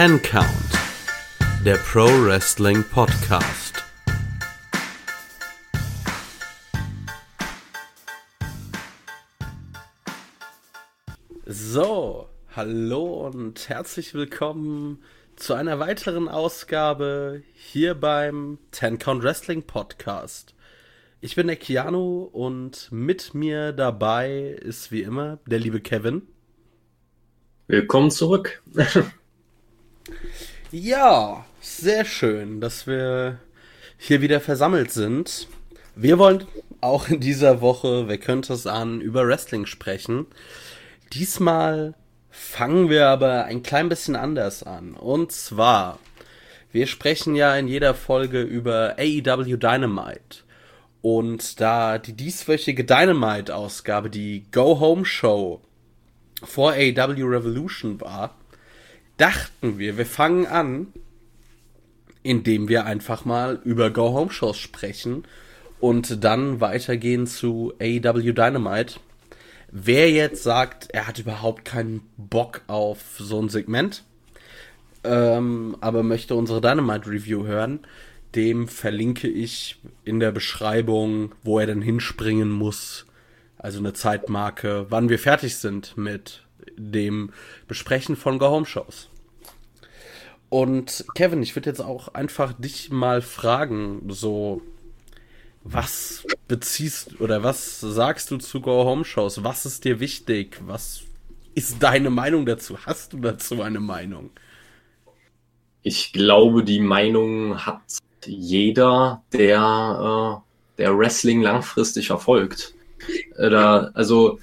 Ten Count, der Pro Wrestling Podcast. So, hallo und herzlich willkommen zu einer weiteren Ausgabe hier beim Ten Count Wrestling Podcast. Ich bin der Keanu und mit mir dabei ist wie immer der liebe Kevin. Willkommen zurück. ja, sehr schön, dass wir hier wieder versammelt sind. Wir wollen auch in dieser Woche, wer könnte es an, über Wrestling sprechen. Diesmal fangen wir aber ein klein bisschen anders an. Und zwar, wir sprechen ja in jeder Folge über AEW Dynamite. Und da die dieswöchige Dynamite-Ausgabe die Go-Home-Show vor AEW Revolution war, dachten wir, wir fangen an, indem wir einfach mal über Go-Home-Shows sprechen und dann weitergehen zu AEW Dynamite. Wer jetzt sagt, er hat überhaupt keinen Bock auf so ein Segment, ähm, aber möchte unsere Dynamite Review hören, dem verlinke ich in der Beschreibung, wo er denn hinspringen muss. Also eine Zeitmarke, wann wir fertig sind mit dem Besprechen von Go Home Shows. Und Kevin, ich würde jetzt auch einfach dich mal fragen, so was beziehst oder was sagst du zu Go Home Shows? Was ist dir wichtig? Was ist deine Meinung dazu? Hast du dazu eine Meinung? Ich glaube, die Meinung hat jeder, der, äh, der Wrestling langfristig verfolgt. Äh, also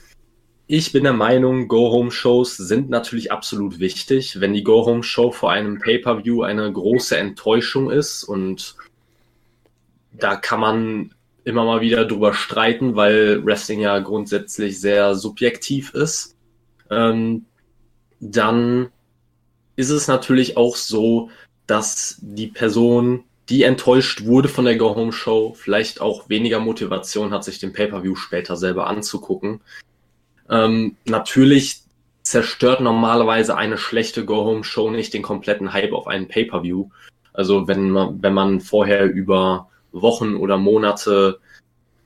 ich bin der Meinung, Go-Home-Shows sind natürlich absolut wichtig. Wenn die Go-Home-Show vor einem Pay-per-View eine große Enttäuschung ist und da kann man immer mal wieder drüber streiten, weil Wrestling ja grundsätzlich sehr subjektiv ist, ähm, dann ist es natürlich auch so, dass die Person die enttäuscht wurde von der Go-Home-Show, vielleicht auch weniger Motivation hat, sich den Pay-Per-View später selber anzugucken. Ähm, natürlich zerstört normalerweise eine schlechte Go-Home-Show nicht den kompletten Hype auf einen Pay-Per-View. Also wenn man, wenn man vorher über Wochen oder Monate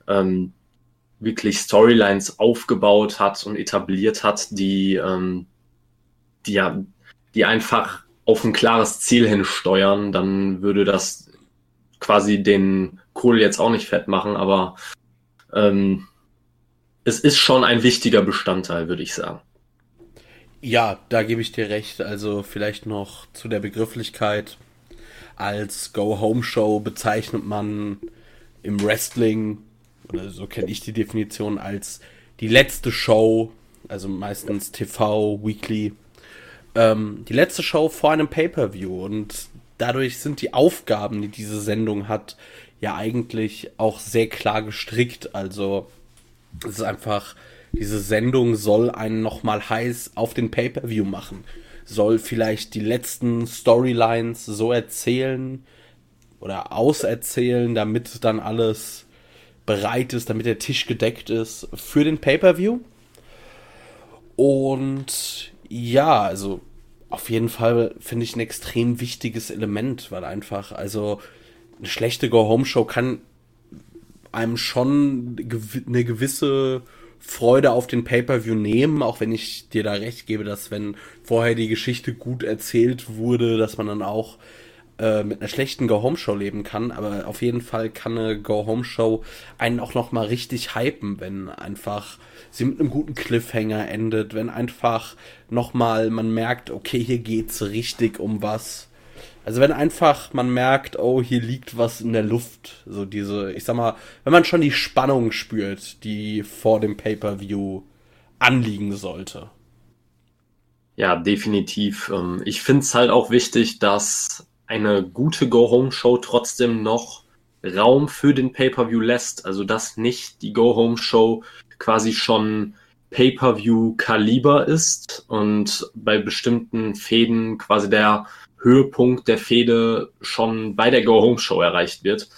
ähm, wirklich Storylines aufgebaut hat und etabliert hat, die, ähm, die ja, die einfach auf ein klares Ziel hinsteuern, dann würde das quasi den Kohl jetzt auch nicht fett machen, aber ähm, es ist schon ein wichtiger Bestandteil, würde ich sagen. Ja, da gebe ich dir recht. Also vielleicht noch zu der Begrifflichkeit. Als Go-Home-Show bezeichnet man im Wrestling, oder so kenne ich die Definition, als die letzte Show, also meistens TV, Weekly, ähm, die letzte Show vor einem Pay-Per-View. Und dadurch sind die Aufgaben, die diese Sendung hat, ja eigentlich auch sehr klar gestrickt. Also es ist einfach, diese Sendung soll einen nochmal heiß auf den Pay-per-View machen. Soll vielleicht die letzten Storylines so erzählen oder auserzählen, damit dann alles bereit ist, damit der Tisch gedeckt ist für den Pay-per-View. Und ja, also auf jeden Fall finde ich ein extrem wichtiges Element, weil einfach, also eine schlechte Go-Home-Show kann einem schon eine gewisse Freude auf den Pay-per-View nehmen, auch wenn ich dir da recht gebe, dass wenn vorher die Geschichte gut erzählt wurde, dass man dann auch äh, mit einer schlechten Go-Home-Show leben kann. Aber auf jeden Fall kann eine Go-Home-Show einen auch noch mal richtig hypen, wenn einfach sie mit einem guten Cliffhanger endet, wenn einfach nochmal man merkt, okay, hier geht's richtig um was. Also wenn einfach man merkt, oh, hier liegt was in der Luft, so diese, ich sag mal, wenn man schon die Spannung spürt, die vor dem Pay-per-View anliegen sollte. Ja, definitiv. Ähm, ich finde es halt auch wichtig, dass eine gute Go-Home-Show trotzdem noch Raum für den Pay-per-View lässt. Also dass nicht die Go-Home-Show quasi schon Pay-per-View-Kaliber ist und bei bestimmten Fäden quasi der Höhepunkt der Fäde schon bei der Go-Home-Show erreicht wird,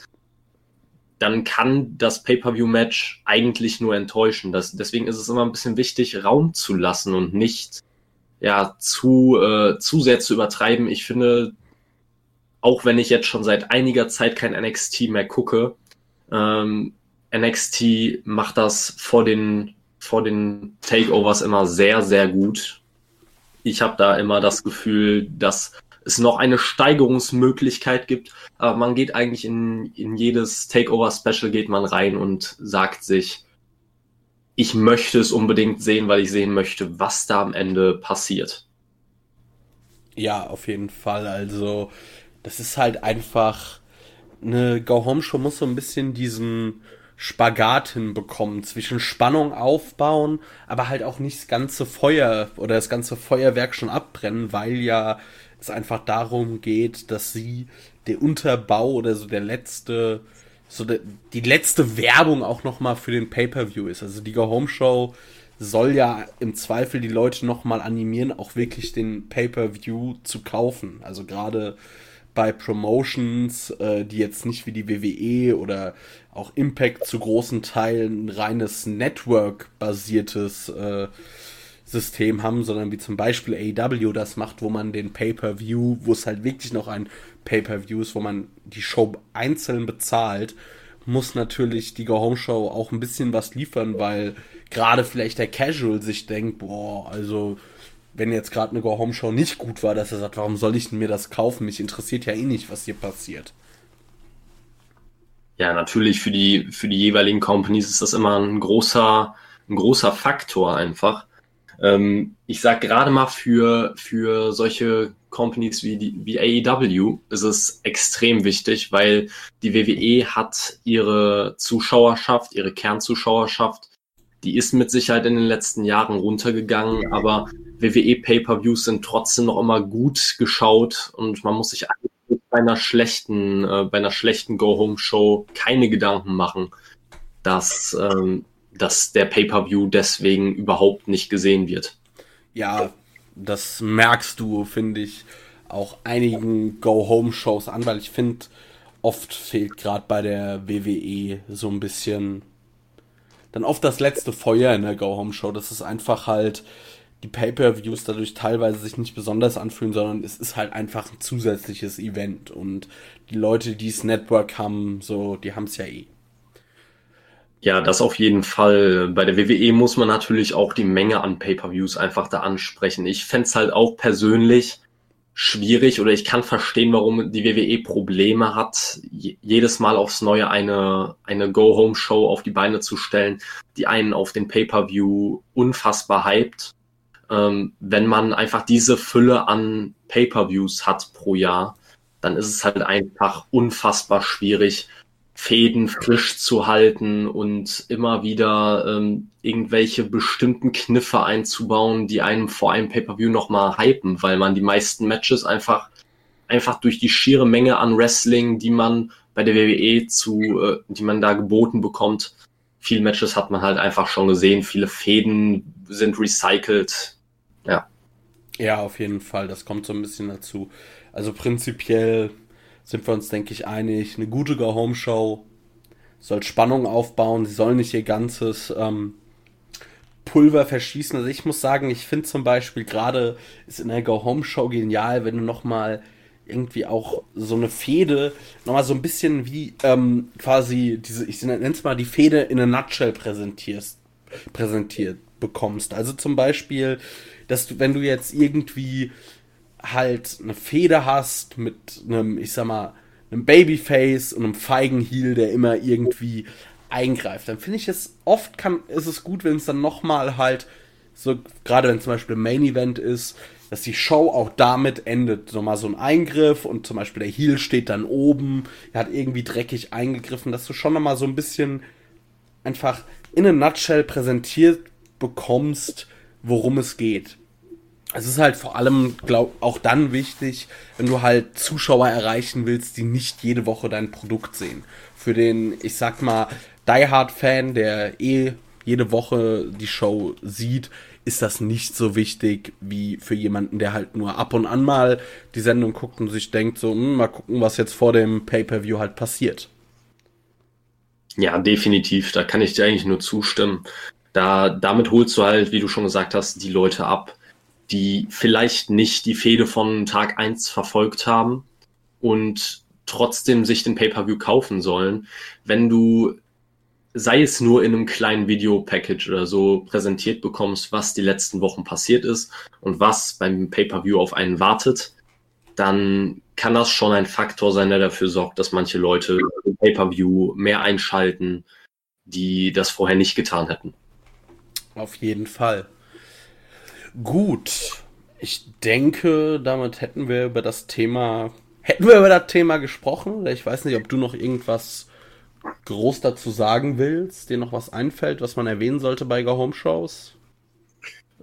dann kann das Pay-per-View-Match eigentlich nur enttäuschen. Das, deswegen ist es immer ein bisschen wichtig, Raum zu lassen und nicht ja zu, äh, zu sehr zu übertreiben. Ich finde, auch wenn ich jetzt schon seit einiger Zeit kein NXT mehr gucke, ähm, NXT macht das vor den, vor den Takeovers immer sehr, sehr gut. Ich habe da immer das Gefühl, dass es noch eine Steigerungsmöglichkeit gibt, aber man geht eigentlich in, in jedes Takeover-Special geht man rein und sagt sich, ich möchte es unbedingt sehen, weil ich sehen möchte, was da am Ende passiert. Ja, auf jeden Fall. Also, das ist halt einfach eine Go-Home-Show muss so ein bisschen diesen Spagat hinbekommen zwischen Spannung aufbauen, aber halt auch nicht das ganze Feuer oder das ganze Feuerwerk schon abbrennen, weil ja es einfach darum geht, dass sie der Unterbau oder so der letzte, so der, die letzte Werbung auch nochmal für den Pay-Per-View ist. Also die Go-Home-Show soll ja im Zweifel die Leute nochmal animieren, auch wirklich den Pay-Per-View zu kaufen. Also gerade bei Promotions, äh, die jetzt nicht wie die WWE oder auch Impact zu großen Teilen ein reines Network-basiertes äh, System haben, sondern wie zum Beispiel AEW das macht, wo man den Pay-Per-View, wo es halt wirklich noch ein Pay-Per-View ist, wo man die Show einzeln bezahlt, muss natürlich die Go-Home-Show auch ein bisschen was liefern, weil gerade vielleicht der Casual sich denkt, boah, also wenn jetzt gerade eine Go-Home-Show nicht gut war, dass er sagt, warum soll ich mir das kaufen? Mich interessiert ja eh nicht, was hier passiert. Ja, natürlich für die, für die jeweiligen Companies ist das immer ein großer, ein großer Faktor einfach. Ähm, ich sag gerade mal für, für solche Companies wie, die, wie AEW ist es extrem wichtig, weil die WWE hat ihre Zuschauerschaft, ihre Kernzuschauerschaft die ist mit Sicherheit in den letzten Jahren runtergegangen, aber WWE Pay-per-Views sind trotzdem noch immer gut geschaut und man muss sich eigentlich bei einer schlechten, äh, bei einer schlechten Go-Home-Show keine Gedanken machen, dass, ähm, dass der Pay-per-View deswegen überhaupt nicht gesehen wird. Ja, das merkst du, finde ich, auch einigen Go-Home-Shows an, weil ich finde, oft fehlt gerade bei der WWE so ein bisschen dann oft das letzte Feuer in der Go-Home-Show. Das ist einfach halt die Pay-Per-Views dadurch teilweise sich nicht besonders anfühlen, sondern es ist halt einfach ein zusätzliches Event. Und die Leute, die das Network haben, so, die haben es ja eh. Ja, das auf jeden Fall. Bei der WWE muss man natürlich auch die Menge an Pay-Per-Views einfach da ansprechen. Ich fände halt auch persönlich schwierig oder ich kann verstehen, warum die WWE Probleme hat, jedes Mal aufs Neue eine, eine Go-Home-Show auf die Beine zu stellen, die einen auf den Pay-Per-View unfassbar hypt. Ähm, wenn man einfach diese Fülle an Pay-Per-Views hat pro Jahr, dann ist es halt einfach unfassbar schwierig, Fäden frisch zu halten und immer wieder ähm, irgendwelche bestimmten Kniffe einzubauen, die einem vor einem Pay-per-View nochmal hypen, weil man die meisten Matches einfach einfach durch die schiere Menge an Wrestling, die man bei der WWE zu, äh, die man da geboten bekommt, viele Matches hat man halt einfach schon gesehen, viele Fäden sind recycelt, ja. Ja, auf jeden Fall, das kommt so ein bisschen dazu. Also prinzipiell sind wir uns, denke ich, einig. Eine gute Go-Home-Show soll Spannung aufbauen. Sie soll nicht ihr ganzes ähm, Pulver verschießen. Also ich muss sagen, ich finde zum Beispiel gerade ist in der Go-Home-Show genial, wenn du nochmal irgendwie auch so eine Fehde, nochmal so ein bisschen wie ähm, quasi diese, ich nenne es mal die Fehde in a Nutshell präsentierst, präsentiert bekommst. Also zum Beispiel, dass du, wenn du jetzt irgendwie halt eine Feder hast mit einem, ich sag mal, einem Babyface und einem feigen Heel, der immer irgendwie eingreift, dann finde ich es oft kann, ist es gut, wenn es dann nochmal halt so, gerade wenn zum Beispiel ein Main Event ist, dass die Show auch damit endet. Nochmal so ein Eingriff und zum Beispiel der Heel steht dann oben, er hat irgendwie dreckig eingegriffen, dass du schon nochmal so ein bisschen einfach in a nutshell präsentiert bekommst, worum es geht es ist halt vor allem, glaub, auch dann wichtig, wenn du halt Zuschauer erreichen willst, die nicht jede Woche dein Produkt sehen. Für den, ich sag mal, Die Hard Fan, der eh jede Woche die Show sieht, ist das nicht so wichtig wie für jemanden, der halt nur ab und an mal die Sendung guckt und sich denkt, so, hm, mal gucken, was jetzt vor dem Pay-per-View halt passiert. Ja, definitiv. Da kann ich dir eigentlich nur zustimmen. Da, damit holst du halt, wie du schon gesagt hast, die Leute ab die vielleicht nicht die Fehde von Tag 1 verfolgt haben und trotzdem sich den Pay-per-view kaufen sollen, wenn du sei es nur in einem kleinen Video-Package oder so präsentiert bekommst, was die letzten Wochen passiert ist und was beim Pay-per-view auf einen wartet, dann kann das schon ein Faktor sein, der dafür sorgt, dass manche Leute im Pay-per-view mehr einschalten, die das vorher nicht getan hätten. Auf jeden Fall. Gut. Ich denke, damit hätten wir über das Thema, hätten wir über das Thema gesprochen. Ich weiß nicht, ob du noch irgendwas groß dazu sagen willst, dir noch was einfällt, was man erwähnen sollte bei Go Home Shows.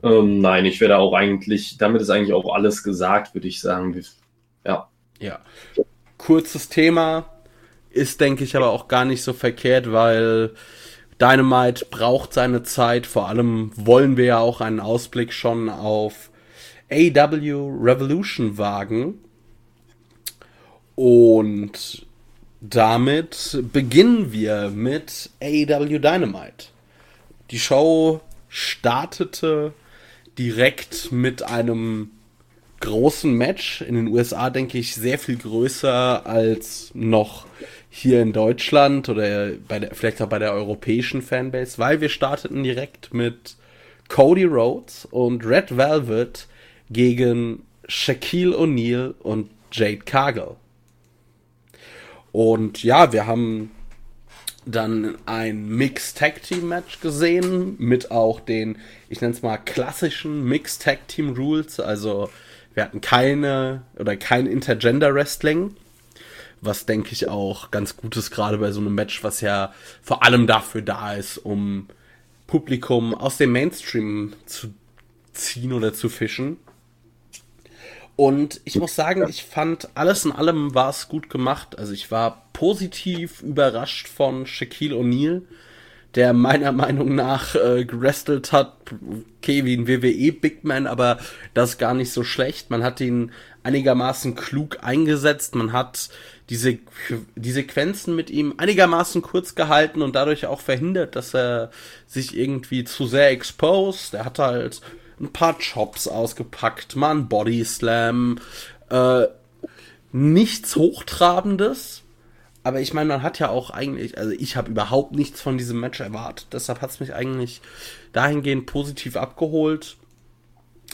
Ähm, nein, ich werde auch eigentlich, damit ist eigentlich auch alles gesagt, würde ich sagen. Ja. Ja. Kurzes Thema, ist, denke ich, aber auch gar nicht so verkehrt, weil Dynamite braucht seine Zeit. Vor allem wollen wir ja auch einen Ausblick schon auf AW Revolution wagen. Und damit beginnen wir mit AW Dynamite. Die Show startete direkt mit einem großen Match. In den USA denke ich sehr viel größer als noch hier in Deutschland oder bei der, vielleicht auch bei der europäischen Fanbase, weil wir starteten direkt mit Cody Rhodes und Red Velvet gegen Shaquille O'Neal und Jade Cargill. Und ja, wir haben dann ein Mixed Tag Team Match gesehen mit auch den, ich nenne es mal klassischen Mixed Tag Team Rules. Also wir hatten keine oder kein Intergender Wrestling was denke ich auch ganz gut ist, gerade bei so einem Match, was ja vor allem dafür da ist, um Publikum aus dem Mainstream zu ziehen oder zu fischen. Und ich muss sagen, ich fand alles in allem war es gut gemacht. Also ich war positiv überrascht von Shaquille O'Neal, der meiner Meinung nach äh, gerestelt hat, okay, wie ein WWE Big Man, aber das gar nicht so schlecht. Man hat ihn einigermaßen klug eingesetzt. Man hat diese, die Sequenzen mit ihm einigermaßen kurz gehalten und dadurch auch verhindert, dass er sich irgendwie zu sehr exposed. Er hat halt ein paar Chops ausgepackt, mal ein Body Slam, äh, nichts Hochtrabendes. Aber ich meine, man hat ja auch eigentlich, also ich habe überhaupt nichts von diesem Match erwartet. Deshalb hat es mich eigentlich dahingehend positiv abgeholt.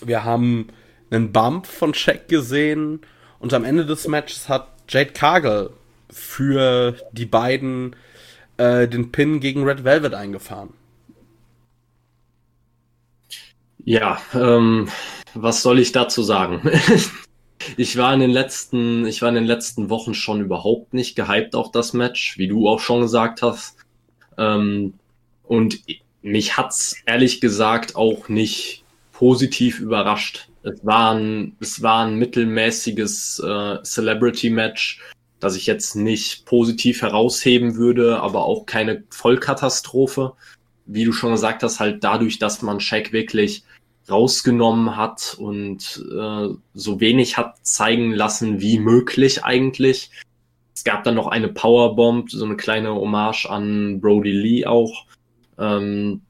Wir haben einen Bump von Shaq gesehen und am Ende des Matches hat Jade Cargill für die beiden äh, den Pin gegen Red Velvet eingefahren. Ja, ähm, was soll ich dazu sagen? ich war in den letzten, ich war in den letzten Wochen schon überhaupt nicht gehypt auf das Match, wie du auch schon gesagt hast. Ähm, und mich hat's ehrlich gesagt auch nicht positiv überrascht. Es war ein, es war ein mittelmäßiges äh, Celebrity-Match, das ich jetzt nicht positiv herausheben würde, aber auch keine Vollkatastrophe. Wie du schon gesagt hast, halt dadurch, dass man Shaq wirklich rausgenommen hat und äh, so wenig hat zeigen lassen wie möglich eigentlich. Es gab dann noch eine Powerbomb, so eine kleine Hommage an Brody Lee auch. Ähm,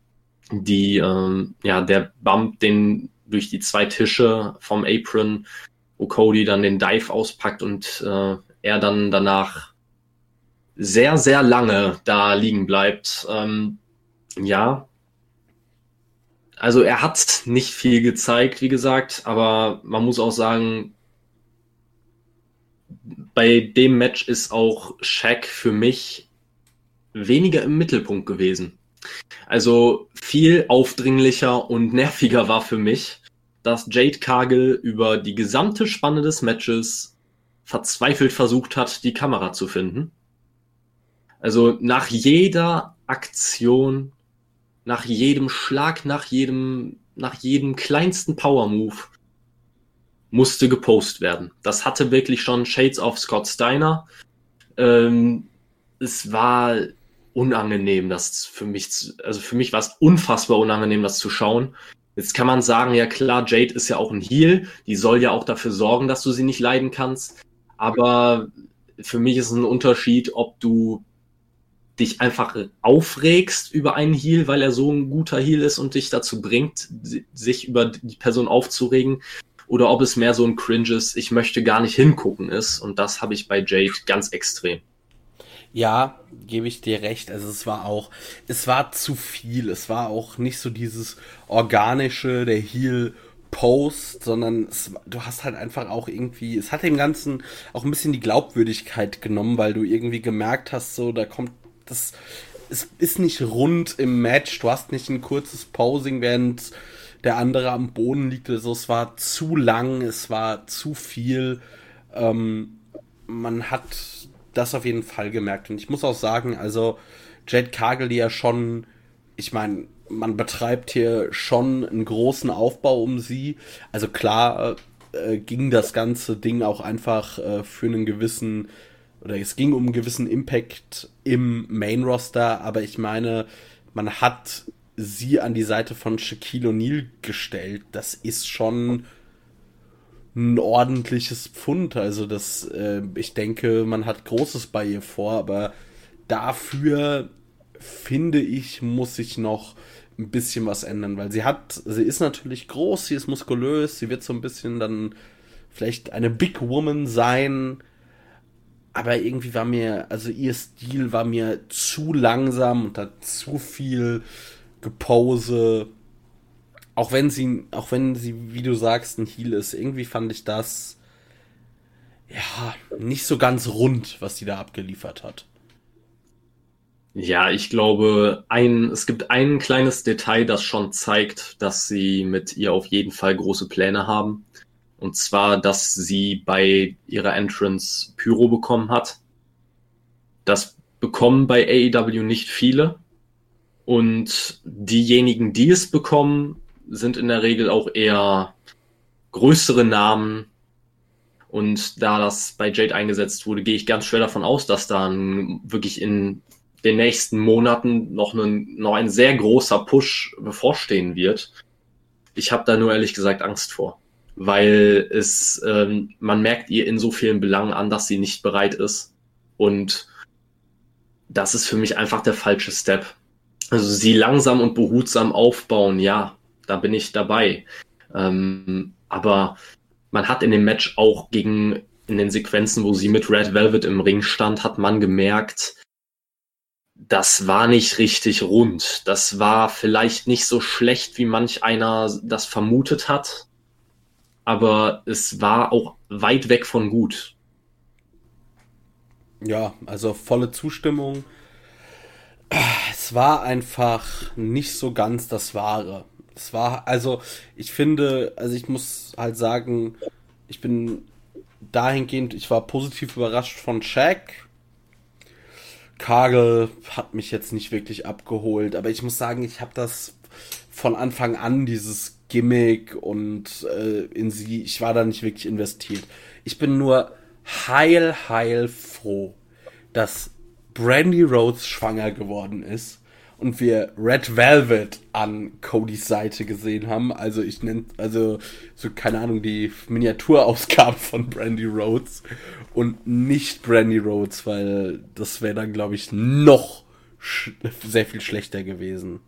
die, ähm, ja, der Bump, den durch die zwei Tische vom Apron, wo Cody dann den Dive auspackt und äh, er dann danach sehr, sehr lange da liegen bleibt. Ähm, ja. Also er hat nicht viel gezeigt, wie gesagt, aber man muss auch sagen, bei dem Match ist auch Shaq für mich weniger im Mittelpunkt gewesen. Also viel aufdringlicher und nerviger war für mich, dass Jade Cargill über die gesamte Spanne des Matches verzweifelt versucht hat, die Kamera zu finden. Also nach jeder Aktion, nach jedem Schlag, nach jedem, nach jedem kleinsten Power Move musste gepostet werden. Das hatte wirklich schon Shades of Scott Steiner. Ähm, es war unangenehm, das für mich, also für mich war es unfassbar unangenehm, das zu schauen. Jetzt kann man sagen, ja klar, Jade ist ja auch ein Heal, die soll ja auch dafür sorgen, dass du sie nicht leiden kannst. Aber für mich ist es ein Unterschied, ob du dich einfach aufregst über einen Heal, weil er so ein guter Heal ist und dich dazu bringt, sich über die Person aufzuregen, oder ob es mehr so ein cringes, ich möchte gar nicht hingucken ist. Und das habe ich bei Jade ganz extrem. Ja, gebe ich dir recht. Also es war auch, es war zu viel. Es war auch nicht so dieses organische, der Heal Post, sondern es, du hast halt einfach auch irgendwie, es hat dem Ganzen auch ein bisschen die Glaubwürdigkeit genommen, weil du irgendwie gemerkt hast, so, da kommt das, es ist nicht rund im Match, du hast nicht ein kurzes Posing, während der andere am Boden liegt oder so. Es war zu lang, es war zu viel. Ähm, man hat das auf jeden Fall gemerkt. Und ich muss auch sagen, also Jade Kagel, die ja schon, ich meine, man betreibt hier schon einen großen Aufbau um sie. Also klar äh, ging das ganze Ding auch einfach äh, für einen gewissen, oder es ging um einen gewissen Impact im Main Roster, aber ich meine, man hat sie an die Seite von Shaquille O'Neal gestellt. Das ist schon ein ordentliches Pfund. Also das, äh, ich denke, man hat Großes bei ihr vor, aber dafür finde ich, muss sich noch ein bisschen was ändern, weil sie hat, sie ist natürlich groß, sie ist muskulös, sie wird so ein bisschen dann vielleicht eine Big Woman sein, aber irgendwie war mir, also ihr Stil war mir zu langsam und hat zu viel Gepose. Auch wenn sie, auch wenn sie, wie du sagst, ein Heal ist, irgendwie fand ich das ja nicht so ganz rund, was sie da abgeliefert hat. Ja, ich glaube, ein, es gibt ein kleines Detail, das schon zeigt, dass sie mit ihr auf jeden Fall große Pläne haben. Und zwar, dass sie bei ihrer Entrance Pyro bekommen hat. Das bekommen bei AEW nicht viele. Und diejenigen, die es bekommen, sind in der Regel auch eher größere Namen. Und da das bei Jade eingesetzt wurde, gehe ich ganz schwer davon aus, dass dann wirklich in den nächsten Monaten noch ein, noch ein sehr großer Push bevorstehen wird. Ich habe da nur ehrlich gesagt Angst vor, weil es ähm, man merkt ihr in so vielen Belangen an, dass sie nicht bereit ist und das ist für mich einfach der falsche Step. Also sie langsam und behutsam aufbauen, ja, da bin ich dabei. Ähm, aber man hat in dem Match auch gegen, in den Sequenzen, wo sie mit Red Velvet im Ring stand, hat man gemerkt, das war nicht richtig rund. Das war vielleicht nicht so schlecht, wie manch einer das vermutet hat. Aber es war auch weit weg von gut. Ja, also volle Zustimmung es war einfach nicht so ganz das Wahre. Es war, also, ich finde, also ich muss halt sagen, ich bin dahingehend, ich war positiv überrascht von Shaq. Kagel hat mich jetzt nicht wirklich abgeholt, aber ich muss sagen, ich habe das von Anfang an, dieses Gimmick und äh, in sie, ich war da nicht wirklich investiert. Ich bin nur heil, heil froh, dass Brandy Rhodes schwanger geworden ist und wir Red Velvet an Codys Seite gesehen haben. Also ich nenne, also so keine Ahnung, die Miniaturausgabe von Brandy Rhodes und nicht Brandy Rhodes, weil das wäre dann, glaube ich, noch sehr viel schlechter gewesen.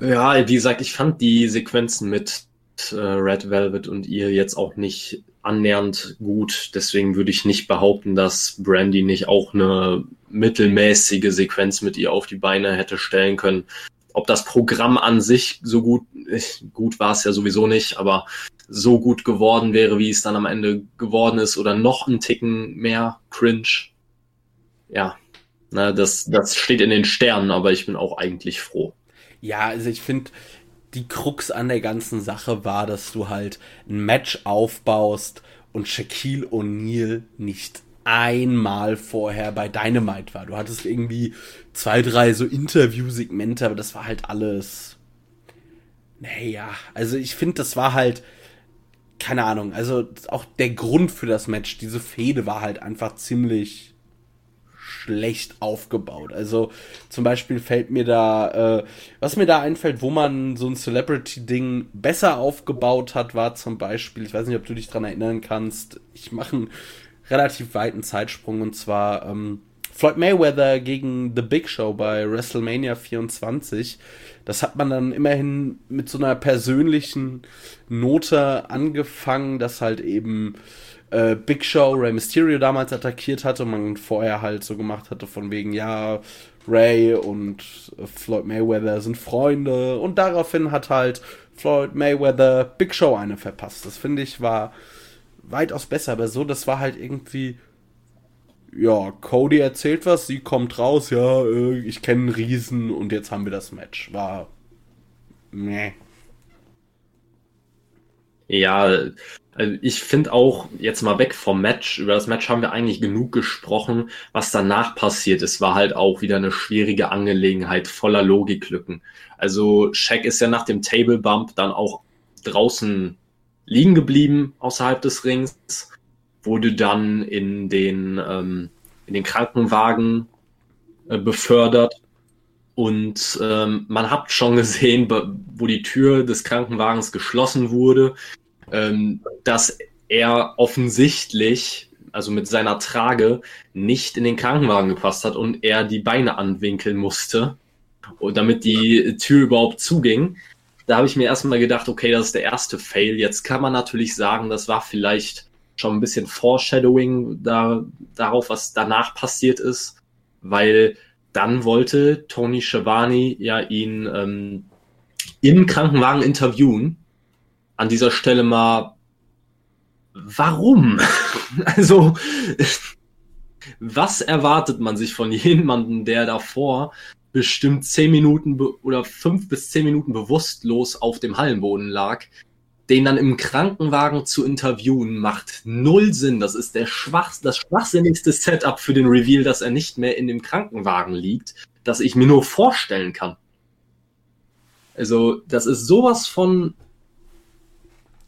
Ja, wie gesagt, ich fand die Sequenzen mit äh, Red Velvet und ihr jetzt auch nicht annähernd gut. Deswegen würde ich nicht behaupten, dass Brandy nicht auch eine mittelmäßige Sequenz mit ihr auf die Beine hätte stellen können. Ob das Programm an sich so gut, gut war es ja sowieso nicht, aber so gut geworden wäre, wie es dann am Ende geworden ist oder noch ein Ticken mehr cringe. Ja, na, das, das steht in den Sternen, aber ich bin auch eigentlich froh. Ja, also ich finde, die Krux an der ganzen Sache war, dass du halt ein Match aufbaust und Shaquille O'Neal nicht einmal vorher bei Dynamite war. Du hattest irgendwie zwei, drei so Interviewsegmente, aber das war halt alles. Naja, also ich finde, das war halt. Keine Ahnung, also auch der Grund für das Match, diese Fehde war halt einfach ziemlich schlecht aufgebaut. Also zum Beispiel fällt mir da, äh, was mir da einfällt, wo man so ein Celebrity-Ding besser aufgebaut hat, war zum Beispiel, ich weiß nicht, ob du dich dran erinnern kannst, ich mache einen relativ weiten Zeitsprung und zwar ähm, Floyd Mayweather gegen The Big Show bei WrestleMania 24. Das hat man dann immerhin mit so einer persönlichen Note angefangen, dass halt eben äh, Big Show Ray Mysterio damals attackiert hatte und man vorher halt so gemacht hatte von wegen, ja, Ray und Floyd Mayweather sind Freunde und daraufhin hat halt Floyd Mayweather Big Show eine verpasst. Das finde ich war weitaus besser, aber so, das war halt irgendwie ja, Cody erzählt was, sie kommt raus, ja, äh, ich kenne einen Riesen und jetzt haben wir das Match. War. Meh. Ja, also ich finde auch, jetzt mal weg vom Match, über das Match haben wir eigentlich genug gesprochen. Was danach passiert ist, war halt auch wieder eine schwierige Angelegenheit voller Logiklücken. Also Shaq ist ja nach dem Table Bump dann auch draußen liegen geblieben außerhalb des Rings wurde dann in den, ähm, in den Krankenwagen äh, befördert. Und ähm, man hat schon gesehen, wo die Tür des Krankenwagens geschlossen wurde, ähm, dass er offensichtlich, also mit seiner Trage, nicht in den Krankenwagen gepasst hat und er die Beine anwinkeln musste, damit die Tür überhaupt zuging. Da habe ich mir erstmal gedacht, okay, das ist der erste Fail. Jetzt kann man natürlich sagen, das war vielleicht schon ein bisschen Foreshadowing da, darauf, was danach passiert ist, weil dann wollte Tony Schiavone ja ihn ähm, im Krankenwagen interviewen. An dieser Stelle mal, warum? also, was erwartet man sich von jemandem, der davor bestimmt zehn Minuten oder fünf bis zehn Minuten bewusstlos auf dem Hallenboden lag, den dann im Krankenwagen zu interviewen, macht null Sinn. Das ist der schwach, das schwachsinnigste Setup für den Reveal, dass er nicht mehr in dem Krankenwagen liegt, das ich mir nur vorstellen kann. Also, das ist sowas von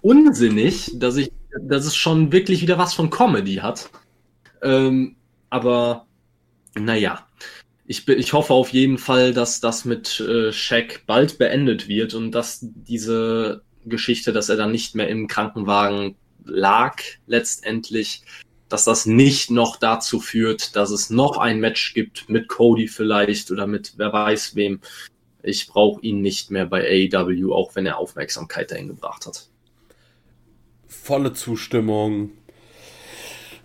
unsinnig, dass ich, dass es schon wirklich wieder was von Comedy hat. Ähm, aber, naja. Ich, ich hoffe auf jeden Fall, dass das mit äh, Shaq bald beendet wird und dass diese Geschichte, dass er dann nicht mehr im Krankenwagen lag letztendlich, dass das nicht noch dazu führt, dass es noch ein Match gibt mit Cody vielleicht oder mit wer weiß wem. Ich brauche ihn nicht mehr bei AEW, auch wenn er Aufmerksamkeit dahin gebracht hat. Volle Zustimmung.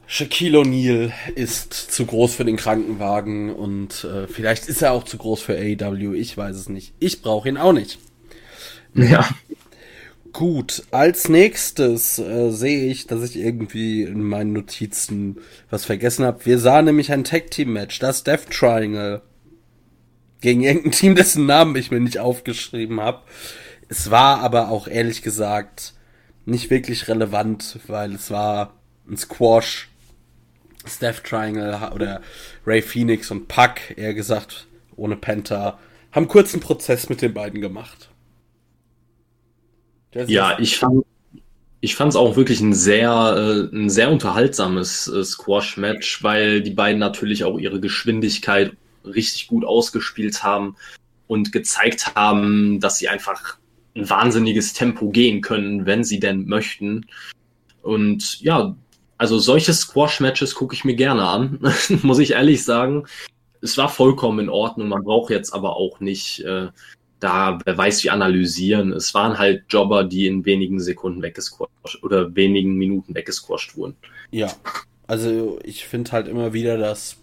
Shaquille O'Neal ist zu groß für den Krankenwagen und äh, vielleicht ist er auch zu groß für AEW, ich weiß es nicht. Ich brauche ihn auch nicht. Ja. Gut, als nächstes äh, sehe ich, dass ich irgendwie in meinen Notizen was vergessen habe. Wir sahen nämlich ein Tag-Team-Match, das Death Triangle. Gegen irgendein Team, dessen Namen ich mir nicht aufgeschrieben habe. Es war aber auch ehrlich gesagt nicht wirklich relevant, weil es war ein Squash. Das Death Triangle oder Ray Phoenix und Puck, eher gesagt, ohne Penta, haben kurzen Prozess mit den beiden gemacht. Ja, ich fand ich fand es auch wirklich ein sehr, äh, ein sehr unterhaltsames äh, Squash-Match, weil die beiden natürlich auch ihre Geschwindigkeit richtig gut ausgespielt haben und gezeigt haben, dass sie einfach ein wahnsinniges Tempo gehen können, wenn sie denn möchten. Und ja, also solche Squash-Matches gucke ich mir gerne an, muss ich ehrlich sagen. Es war vollkommen in Ordnung. Man braucht jetzt aber auch nicht äh, da, wer weiß wie analysieren. Es waren halt Jobber, die in wenigen Sekunden weggesquasht oder wenigen Minuten weggesquasht wurden. Ja, also ich finde halt immer wieder, dass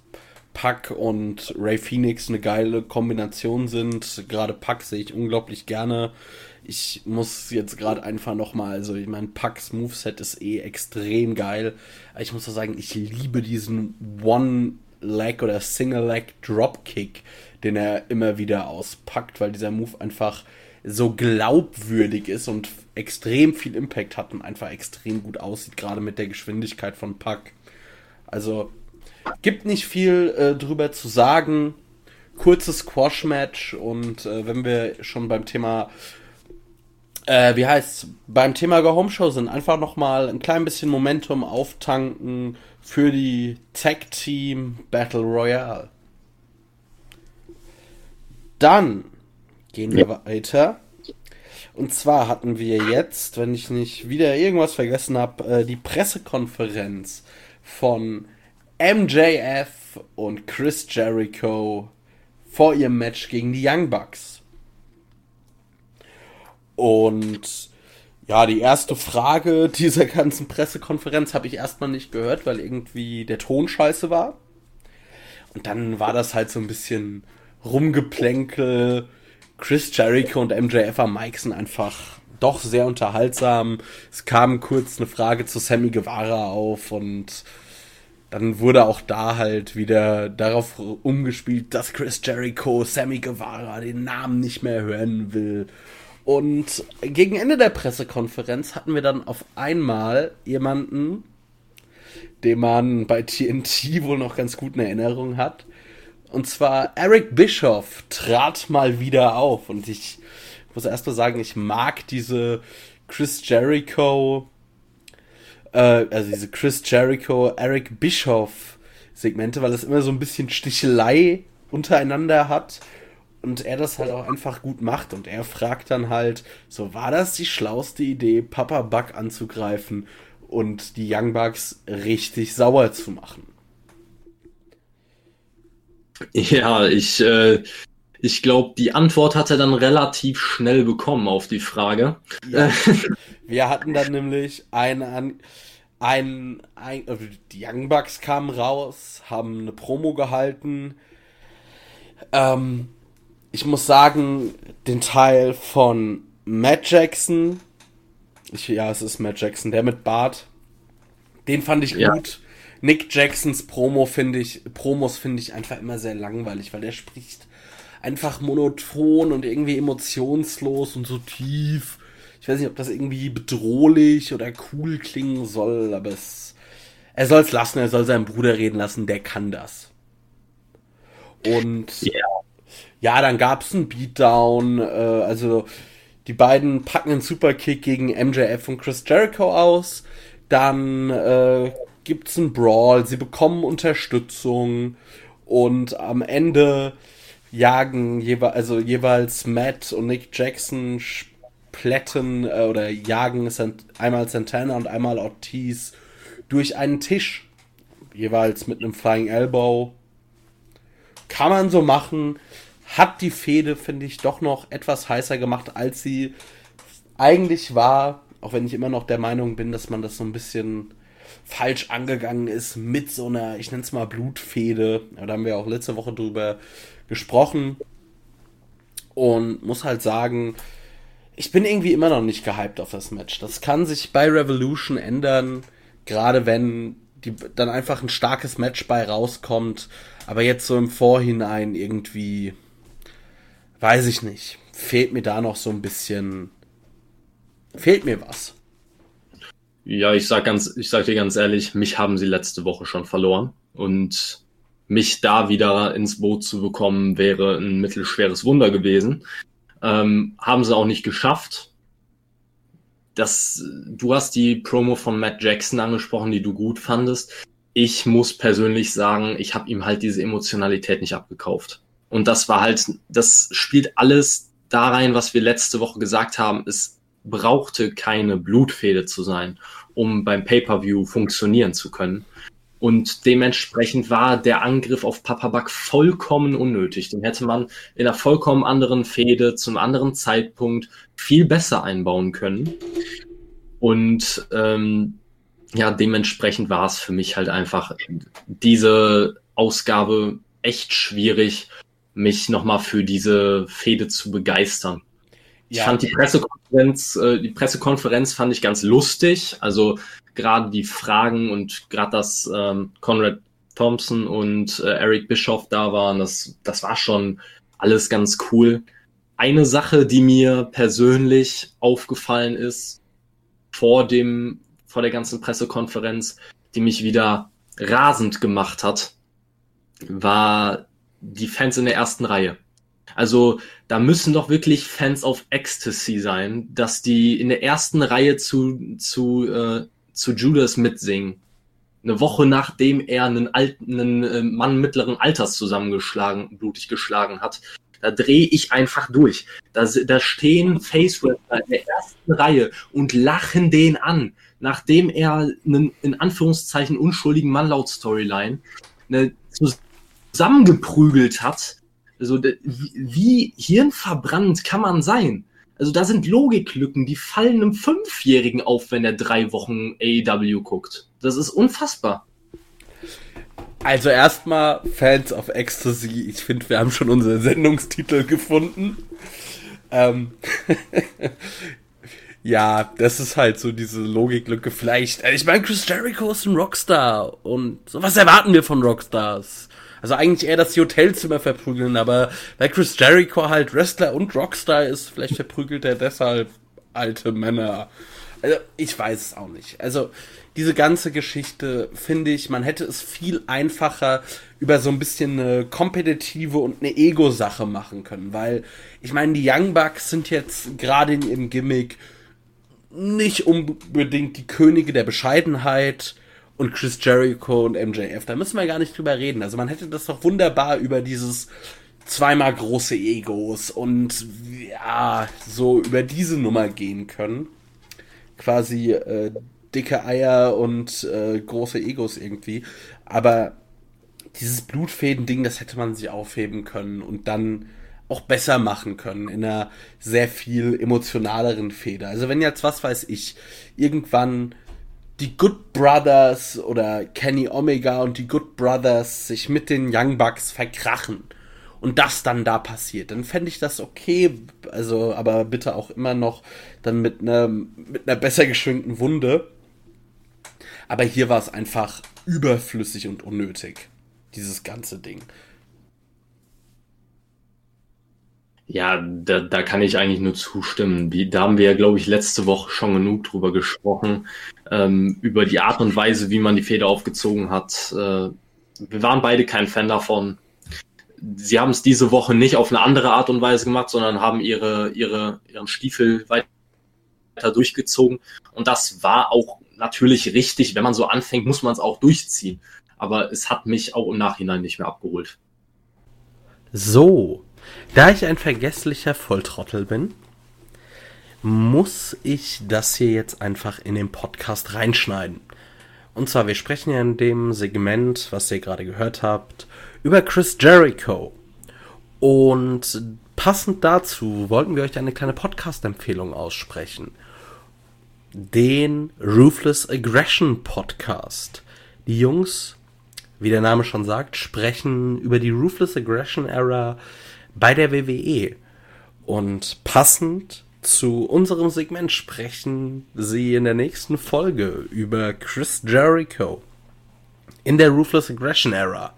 Puck und Ray Phoenix eine geile Kombination sind. Gerade Puck sehe ich unglaublich gerne. Ich muss jetzt gerade einfach nochmal, also ich meine, Pucks Moveset ist eh extrem geil. Ich muss auch sagen, ich liebe diesen One-Leg oder Single-Leg Dropkick, den er immer wieder auspackt, weil dieser Move einfach so glaubwürdig ist und extrem viel Impact hat und einfach extrem gut aussieht, gerade mit der Geschwindigkeit von Puck. Also gibt nicht viel äh, drüber zu sagen. Kurzes Squash-Match und äh, wenn wir schon beim Thema äh, wie heißt beim Thema Go Home Show sind, einfach nochmal ein klein bisschen Momentum auftanken für die Tag Team Battle Royale. Dann gehen wir ja. weiter. Und zwar hatten wir jetzt, wenn ich nicht wieder irgendwas vergessen habe, äh, die Pressekonferenz von MJF und Chris Jericho vor ihrem Match gegen die Young Bucks. Und ja, die erste Frage dieser ganzen Pressekonferenz habe ich erstmal nicht gehört, weil irgendwie der Ton scheiße war. Und dann war das halt so ein bisschen Rumgeplänkel. Chris Jericho und MJF am Mike sind einfach doch sehr unterhaltsam. Es kam kurz eine Frage zu Sammy Guevara auf und dann wurde auch da halt wieder darauf umgespielt, dass Chris Jericho Sammy Guevara den Namen nicht mehr hören will. Und gegen Ende der Pressekonferenz hatten wir dann auf einmal jemanden, den man bei TNT wohl noch ganz gut in Erinnerung hat. Und zwar Eric Bischoff trat mal wieder auf. Und ich muss erst mal sagen, ich mag diese Chris Jericho äh, also diese Chris Jericho, Eric Bischoff Segmente, weil es immer so ein bisschen Stichelei untereinander hat und er das halt auch einfach gut macht und er fragt dann halt, so war das die schlauste Idee, Papa Buck anzugreifen und die Young Bucks richtig sauer zu machen? Ja, ich, äh, ich glaube, die Antwort hat er dann relativ schnell bekommen auf die Frage. Ja. Wir hatten dann nämlich einen, ein, ein also die Young Bucks kamen raus, haben eine Promo gehalten. Ähm, ich muss sagen, den Teil von Matt Jackson, ich, ja, es ist Matt Jackson, der mit Bart, den fand ich ja. gut. Nick Jacksons Promo finde ich, Promos finde ich einfach immer sehr langweilig, weil der spricht einfach monoton und irgendwie emotionslos und so tief ich weiß nicht, ob das irgendwie bedrohlich oder cool klingen soll, aber es, er soll es lassen, er soll seinen Bruder reden lassen, der kann das. Und yeah. ja, dann gab es einen Beatdown, äh, also die beiden packen einen Superkick gegen MJF und Chris Jericho aus. Dann äh, gibt es einen Brawl, sie bekommen Unterstützung und am Ende jagen jewe also jeweils Matt und Nick Jackson plätten äh, oder jagen Sant einmal Santana und einmal Ortiz durch einen Tisch. Jeweils mit einem Flying Elbow. Kann man so machen. Hat die Fehde, finde ich, doch noch etwas heißer gemacht, als sie eigentlich war. Auch wenn ich immer noch der Meinung bin, dass man das so ein bisschen falsch angegangen ist mit so einer, ich nenne es mal Blutfehde. Da haben wir auch letzte Woche drüber gesprochen. Und muss halt sagen, ich bin irgendwie immer noch nicht gehypt auf das Match. Das kann sich bei Revolution ändern, gerade wenn die, dann einfach ein starkes Match bei rauskommt. Aber jetzt so im Vorhinein irgendwie, weiß ich nicht, fehlt mir da noch so ein bisschen, fehlt mir was. Ja, ich sag ganz, ich sag dir ganz ehrlich, mich haben sie letzte Woche schon verloren und mich da wieder ins Boot zu bekommen wäre ein mittelschweres Wunder gewesen. Ähm, haben sie auch nicht geschafft. Das, du hast die Promo von Matt Jackson angesprochen, die du gut fandest. Ich muss persönlich sagen, ich habe ihm halt diese Emotionalität nicht abgekauft. Und das war halt, das spielt alles da rein, was wir letzte Woche gesagt haben. Es brauchte keine Blutfehde zu sein, um beim Pay-per-View funktionieren zu können. Und dementsprechend war der Angriff auf Papabak vollkommen unnötig. Den hätte man in einer vollkommen anderen Fehde zum anderen Zeitpunkt viel besser einbauen können. Und ähm, ja, dementsprechend war es für mich halt einfach diese Ausgabe echt schwierig, mich nochmal für diese Fehde zu begeistern. Ich ja. fand die Pressekonferenz, äh, die Pressekonferenz fand ich ganz lustig. Also gerade die Fragen und gerade dass ähm, Conrad Thompson und äh, Eric Bischoff da waren, das, das war schon alles ganz cool. Eine Sache, die mir persönlich aufgefallen ist vor dem, vor der ganzen Pressekonferenz, die mich wieder rasend gemacht hat, war die Fans in der ersten Reihe. Also da müssen doch wirklich Fans auf Ecstasy sein, dass die in der ersten Reihe zu, zu äh, zu Judas mitsingen. Eine Woche nachdem er einen, alten, einen äh, Mann mittleren Alters zusammengeschlagen, blutig geschlagen hat. Da drehe ich einfach durch. Da, da stehen Face Wrestler in der ersten Reihe und lachen den an. nachdem er einen in Anführungszeichen unschuldigen Mann laut Storyline eine, zusammengeprügelt hat. Also wie hirnverbrannt kann man sein? Also da sind Logiklücken, die fallen einem Fünfjährigen auf, wenn er drei Wochen AEW guckt. Das ist unfassbar. Also erstmal Fans of Ecstasy. Ich finde, wir haben schon unseren Sendungstitel gefunden. Ähm ja, das ist halt so diese Logiklücke. Vielleicht, äh, ich meine, Chris Jericho ist ein Rockstar und so was erwarten wir von Rockstars? Also eigentlich eher das Hotelzimmer verprügeln, aber weil Chris Jericho halt Wrestler und Rockstar ist, vielleicht verprügelt er deshalb alte Männer. Also ich weiß es auch nicht. Also diese ganze Geschichte finde ich, man hätte es viel einfacher über so ein bisschen eine kompetitive und eine Ego-Sache machen können, weil ich meine, die Young Bucks sind jetzt gerade in ihrem Gimmick nicht unbedingt die Könige der Bescheidenheit und Chris Jericho und MJF. Da müssen wir gar nicht drüber reden. Also man hätte das doch wunderbar über dieses zweimal große Egos und ja, so über diese Nummer gehen können. Quasi äh, dicke Eier und äh, große Egos irgendwie. Aber dieses Blutfäden-Ding, das hätte man sich aufheben können und dann auch besser machen können in einer sehr viel emotionaleren Feder. Also wenn jetzt, was weiß ich, irgendwann die Good Brothers oder Kenny Omega und die Good Brothers sich mit den Young Bucks verkrachen und das dann da passiert, dann fände ich das okay, also aber bitte auch immer noch dann mit einer mit einer besser geschwingten Wunde. Aber hier war es einfach überflüssig und unnötig, dieses ganze Ding. Ja, da, da kann ich eigentlich nur zustimmen. Wie, da haben wir ja, glaube ich, letzte Woche schon genug drüber gesprochen, ähm, über die Art und Weise, wie man die Feder aufgezogen hat. Äh, wir waren beide kein Fan davon. Sie haben es diese Woche nicht auf eine andere Art und Weise gemacht, sondern haben ihre, ihre, ihren Stiefel weiter durchgezogen. Und das war auch natürlich richtig, wenn man so anfängt, muss man es auch durchziehen. Aber es hat mich auch im Nachhinein nicht mehr abgeholt. So, da ich ein vergesslicher Volltrottel bin, muss ich das hier jetzt einfach in den Podcast reinschneiden. Und zwar, wir sprechen ja in dem Segment, was ihr gerade gehört habt, über Chris Jericho. Und passend dazu wollten wir euch eine kleine Podcast-Empfehlung aussprechen den Ruthless Aggression Podcast. Die Jungs, wie der Name schon sagt, sprechen über die Ruthless Aggression Era bei der WWE. Und passend zu unserem Segment sprechen sie in der nächsten Folge über Chris Jericho in der Ruthless Aggression Era.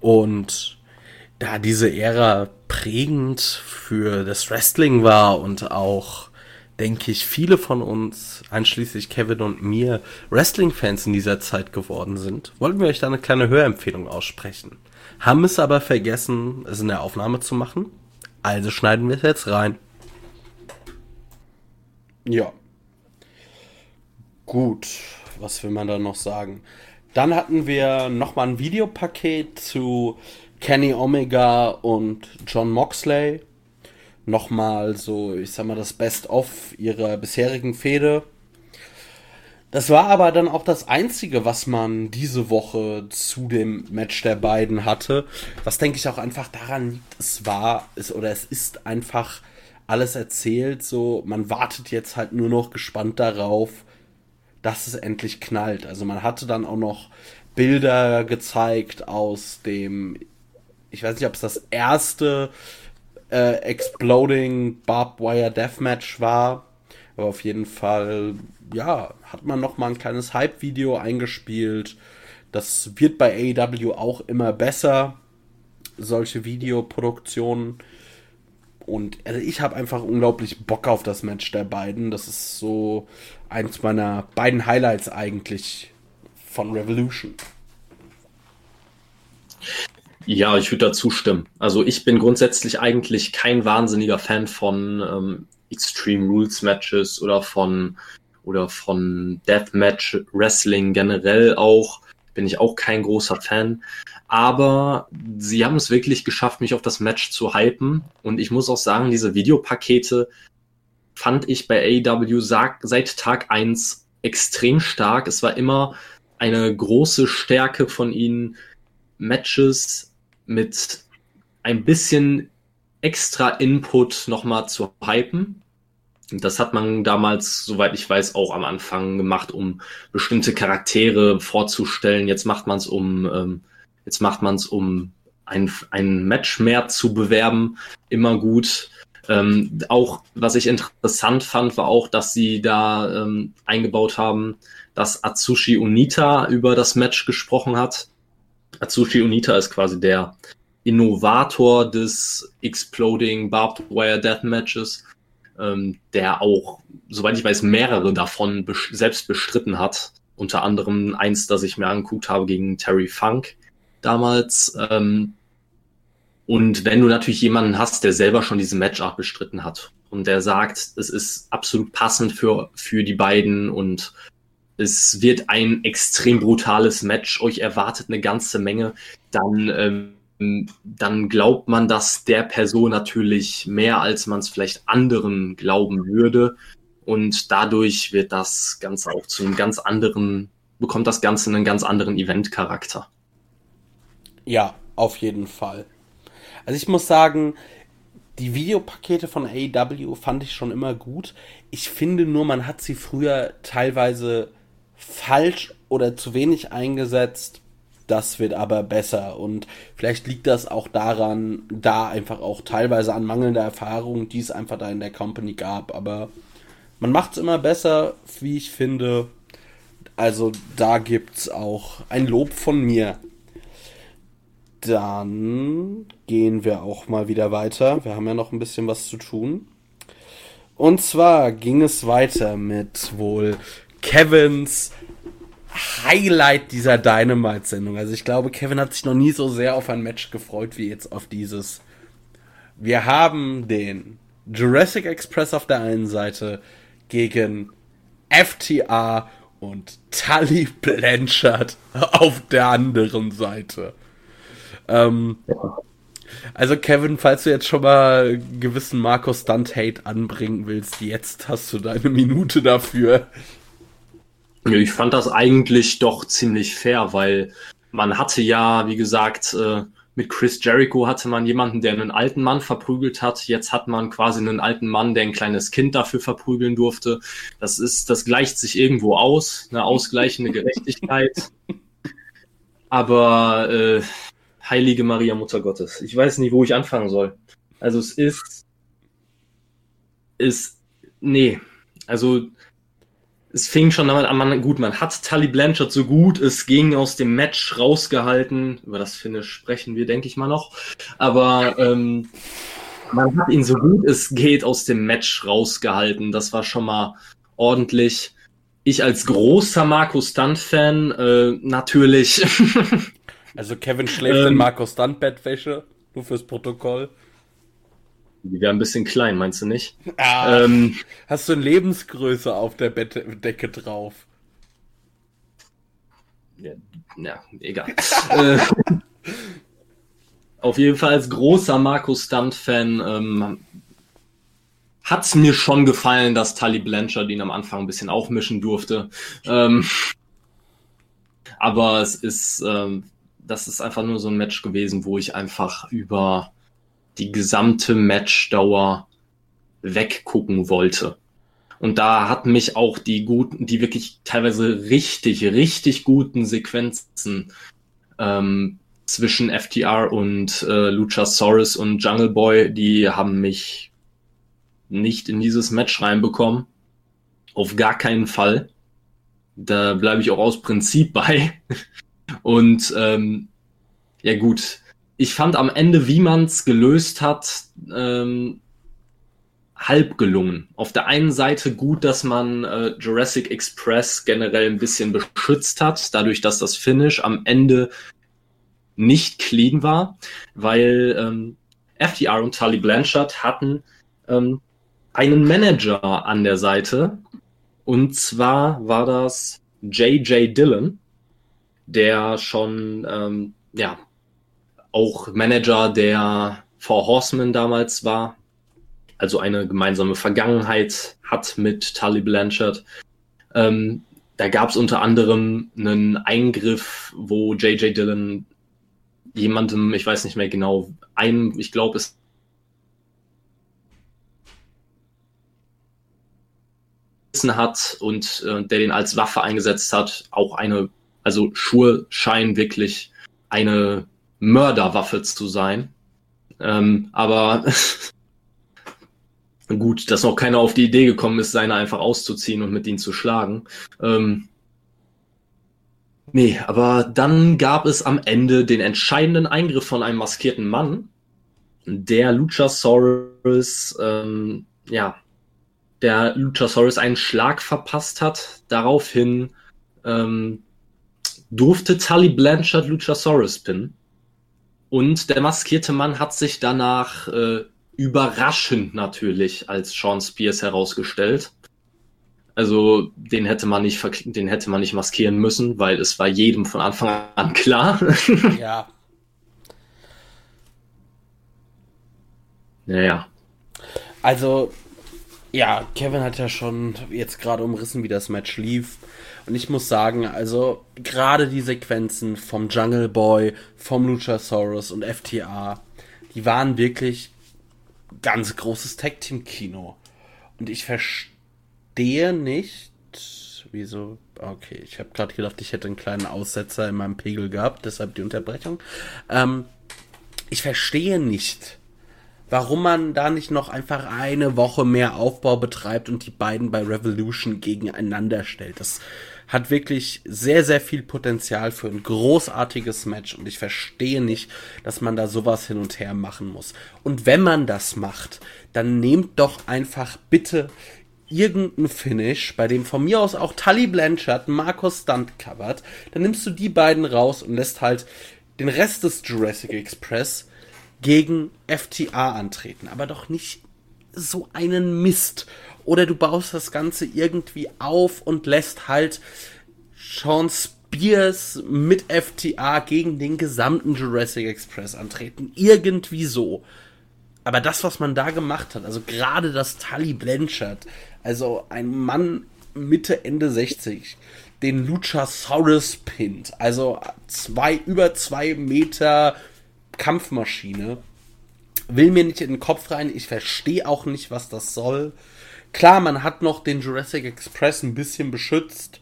Und da diese Ära prägend für das Wrestling war und auch denke ich, viele von uns, einschließlich Kevin und mir, Wrestling-Fans in dieser Zeit geworden sind, wollten wir euch da eine kleine Hörempfehlung aussprechen. Haben es aber vergessen, es in der Aufnahme zu machen. Also schneiden wir es jetzt rein. Ja. Gut, was will man da noch sagen? Dann hatten wir nochmal ein Videopaket zu Kenny Omega und John Moxley nochmal so, ich sag mal, das Best-of ihrer bisherigen Fehde. Das war aber dann auch das Einzige, was man diese Woche zu dem Match der beiden hatte. Was denke ich auch einfach daran liegt, es war, es, oder es ist einfach alles erzählt, so, man wartet jetzt halt nur noch gespannt darauf, dass es endlich knallt. Also man hatte dann auch noch Bilder gezeigt aus dem, ich weiß nicht, ob es das erste äh, Exploding Barbed Wire Deathmatch war. Aber auf jeden Fall, ja, hat man noch mal ein kleines Hype-Video eingespielt. Das wird bei AEW auch immer besser, solche Videoproduktionen. Und also ich habe einfach unglaublich Bock auf das Match der beiden. Das ist so eins meiner beiden Highlights eigentlich von Revolution. Ja, ich würde dazu stimmen. Also ich bin grundsätzlich eigentlich kein wahnsinniger Fan von ähm, Extreme Rules Matches oder von oder von Deathmatch Wrestling generell auch. Bin ich auch kein großer Fan. Aber sie haben es wirklich geschafft, mich auf das Match zu hypen. Und ich muss auch sagen, diese Videopakete fand ich bei AEW seit Tag eins extrem stark. Es war immer eine große Stärke von ihnen, Matches mit ein bisschen extra Input nochmal zu hypen. Das hat man damals, soweit ich weiß, auch am Anfang gemacht, um bestimmte Charaktere vorzustellen. Jetzt macht man es um, ähm, jetzt macht man es um ein, ein Match mehr zu bewerben. Immer gut. Ähm, auch was ich interessant fand, war auch, dass sie da ähm, eingebaut haben, dass Atsushi Unita über das Match gesprochen hat. Atsushi Unita ist quasi der Innovator des Exploding Barbed Wire Death Matches, ähm, der auch, soweit ich weiß, mehrere davon bes selbst bestritten hat. Unter anderem eins, das ich mir angeguckt habe gegen Terry Funk damals. Ähm, und wenn du natürlich jemanden hast, der selber schon diese Matchart bestritten hat und der sagt, es ist absolut passend für, für die beiden und es wird ein extrem brutales Match, euch erwartet eine ganze Menge, dann, ähm, dann glaubt man das der Person natürlich mehr, als man es vielleicht anderen glauben würde. Und dadurch wird das Ganze auch zu einem ganz anderen, bekommt das Ganze einen ganz anderen Event-Charakter. Ja, auf jeden Fall. Also ich muss sagen, die Videopakete von AEW fand ich schon immer gut. Ich finde nur, man hat sie früher teilweise falsch oder zu wenig eingesetzt. Das wird aber besser und vielleicht liegt das auch daran, da einfach auch teilweise an mangelnder Erfahrung, die es einfach da in der Company gab. Aber man macht es immer besser, wie ich finde. Also da gibt es auch ein Lob von mir dann gehen wir auch mal wieder weiter. Wir haben ja noch ein bisschen was zu tun. Und zwar ging es weiter mit wohl Kevins Highlight dieser Dynamite-Sendung. Also ich glaube, Kevin hat sich noch nie so sehr auf ein Match gefreut wie jetzt auf dieses. Wir haben den Jurassic Express auf der einen Seite gegen FTA und Tully Blanchard auf der anderen Seite. Ähm. Also Kevin, falls du jetzt schon mal gewissen Marco Stunt Hate anbringen willst, jetzt hast du deine Minute dafür. Ich fand das eigentlich doch ziemlich fair, weil man hatte ja, wie gesagt, äh, mit Chris Jericho hatte man jemanden, der einen alten Mann verprügelt hat. Jetzt hat man quasi einen alten Mann, der ein kleines Kind dafür verprügeln durfte. Das ist, das gleicht sich irgendwo aus, eine ausgleichende Gerechtigkeit. Aber äh, heilige Maria Mutter Gottes. Ich weiß nicht, wo ich anfangen soll. Also es ist, ist, nee, also es fing schon damit an, man, gut, man hat Tully Blanchard so gut es ging aus dem Match rausgehalten. Über das Finish sprechen wir, denke ich mal noch. Aber ähm, man hat ihn so gut es geht aus dem Match rausgehalten. Das war schon mal ordentlich. Ich als großer Marco Stunt-Fan äh, natürlich Also Kevin schläft ähm, in Markus Standbettwäsche, nur fürs Protokoll. Die wäre ein bisschen klein, meinst du nicht? Ah, ähm, hast du eine Lebensgröße auf der Bettdecke drauf? Ja, ja egal. äh, auf jeden Fall als großer Markus Stunt-Fan ähm, hat es mir schon gefallen, dass Tully Blanchard ihn am Anfang ein bisschen aufmischen durfte. Ähm, aber es ist ähm, das ist einfach nur so ein Match gewesen, wo ich einfach über die gesamte Matchdauer weggucken wollte. Und da hat mich auch die guten, die wirklich teilweise richtig, richtig guten Sequenzen ähm, zwischen FTR und äh, Luchasaurus und Jungle Boy, die haben mich nicht in dieses Match reinbekommen. Auf gar keinen Fall. Da bleibe ich auch aus Prinzip bei. Und ähm, ja gut, ich fand am Ende, wie man es gelöst hat, ähm, halb gelungen. Auf der einen Seite gut, dass man äh, Jurassic Express generell ein bisschen beschützt hat, dadurch, dass das Finish am Ende nicht clean war, weil ähm, FTR und Tully Blanchard hatten ähm, einen Manager an der Seite und zwar war das JJ Dillon, der schon ähm, ja auch Manager der Four Horsemen damals war, also eine gemeinsame Vergangenheit hat mit Tully Blanchard. Ähm, da gab es unter anderem einen Eingriff, wo J.J. Dillon jemandem, ich weiß nicht mehr genau, einem, ich glaube, es hat und äh, der den als Waffe eingesetzt hat, auch eine, also Schuhe scheinen wirklich eine Mörderwaffe zu sein. Ähm, aber gut, dass noch keiner auf die Idee gekommen ist, seine einfach auszuziehen und mit ihnen zu schlagen. Ähm, nee, aber dann gab es am Ende den entscheidenden Eingriff von einem maskierten Mann, der Luchasaurus, ähm, ja, der Luchasaurus einen Schlag verpasst hat. Daraufhin ähm, durfte Tully Blanchard Luchasaurus pinnen. Und der maskierte Mann hat sich danach äh, überraschend natürlich als Sean Spears herausgestellt. Also den hätte man nicht den hätte man nicht maskieren müssen, weil es war jedem von Anfang an klar. ja. Naja. Also ja, Kevin hat ja schon jetzt gerade umrissen, wie das Match lief. Und ich muss sagen, also gerade die Sequenzen vom Jungle Boy, vom Luchasaurus und FTA, die waren wirklich ganz großes Tag-Team-Kino. Und ich verstehe nicht, wieso. Okay, ich habe gerade gedacht, ich hätte einen kleinen Aussetzer in meinem Pegel gehabt, deshalb die Unterbrechung. Ähm, ich verstehe nicht, warum man da nicht noch einfach eine Woche mehr Aufbau betreibt und die beiden bei Revolution gegeneinander stellt. Das hat wirklich sehr, sehr viel Potenzial für ein großartiges Match und ich verstehe nicht, dass man da sowas hin und her machen muss. Und wenn man das macht, dann nehmt doch einfach bitte irgendein Finish, bei dem von mir aus auch Tully Blanchard Markus Stunt covert, dann nimmst du die beiden raus und lässt halt den Rest des Jurassic Express gegen FTA antreten, aber doch nicht so einen Mist. Oder du baust das Ganze irgendwie auf und lässt halt Sean Spears mit FTA gegen den gesamten Jurassic Express antreten. Irgendwie so. Aber das, was man da gemacht hat, also gerade das Tully Blanchard, also ein Mann Mitte, Ende 60, den Luchasaurus pinnt, also zwei, über zwei Meter Kampfmaschine. Will mir nicht in den Kopf rein. Ich verstehe auch nicht, was das soll. Klar, man hat noch den Jurassic Express ein bisschen beschützt.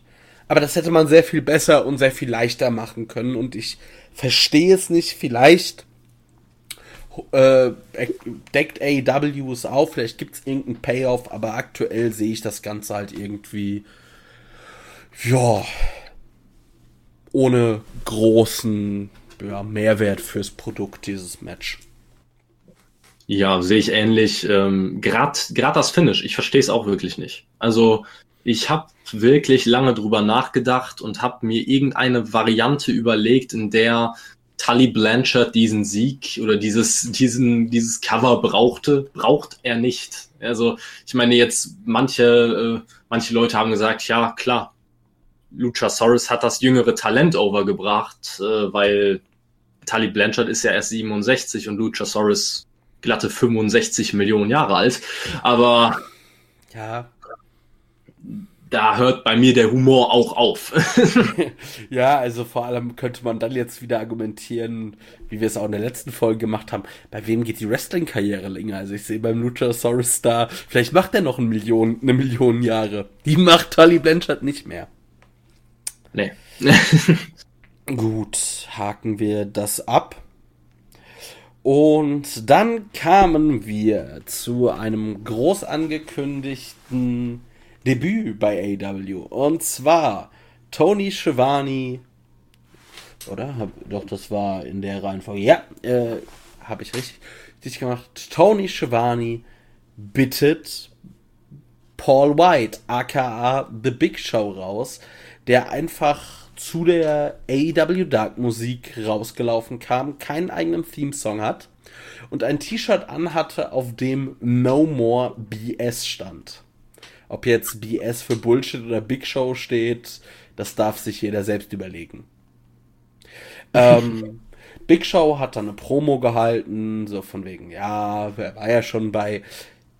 Aber das hätte man sehr viel besser und sehr viel leichter machen können. Und ich verstehe es nicht. Vielleicht äh, deckt AEW es auf. Vielleicht gibt es irgendeinen Payoff. Aber aktuell sehe ich das Ganze halt irgendwie. Ja. Ohne großen ja, Mehrwert fürs Produkt, dieses Match. Ja, sehe ich ähnlich. Ähm, Gerade das Finish, ich verstehe es auch wirklich nicht. Also ich habe wirklich lange drüber nachgedacht und habe mir irgendeine Variante überlegt, in der Tully Blanchard diesen Sieg oder dieses, diesen, dieses Cover brauchte, braucht er nicht. Also ich meine jetzt manche, äh, manche Leute haben gesagt, ja klar, Luchasaurus hat das jüngere Talent overgebracht, äh, weil Tully Blanchard ist ja erst 67 und Luchasaurus glatte 65 Millionen Jahre alt. Aber ja. Da hört bei mir der Humor auch auf. ja, also vor allem könnte man dann jetzt wieder argumentieren, wie wir es auch in der letzten Folge gemacht haben, bei wem geht die Wrestling-Karriere länger? Also ich sehe beim Luchasaurus da, vielleicht macht er noch eine Million, eine Million Jahre. Die macht Tully Blanchard nicht mehr. Nee. Gut, haken wir das ab. Und dann kamen wir zu einem groß angekündigten Debüt bei AW. Und zwar Tony Schiavone. Oder? Hab, doch, das war in der Reihenfolge. Ja, äh, habe ich richtig, richtig gemacht. Tony Schiavone bittet Paul White, aka The Big Show, raus, der einfach zu der AEW Dark Musik rausgelaufen kam, keinen eigenen Theme-Song hat und ein T-Shirt anhatte, auf dem No More BS stand. Ob jetzt BS für Bullshit oder Big Show steht, das darf sich jeder selbst überlegen. ähm, Big Show hat dann eine Promo gehalten, so von wegen, ja, er war ja schon bei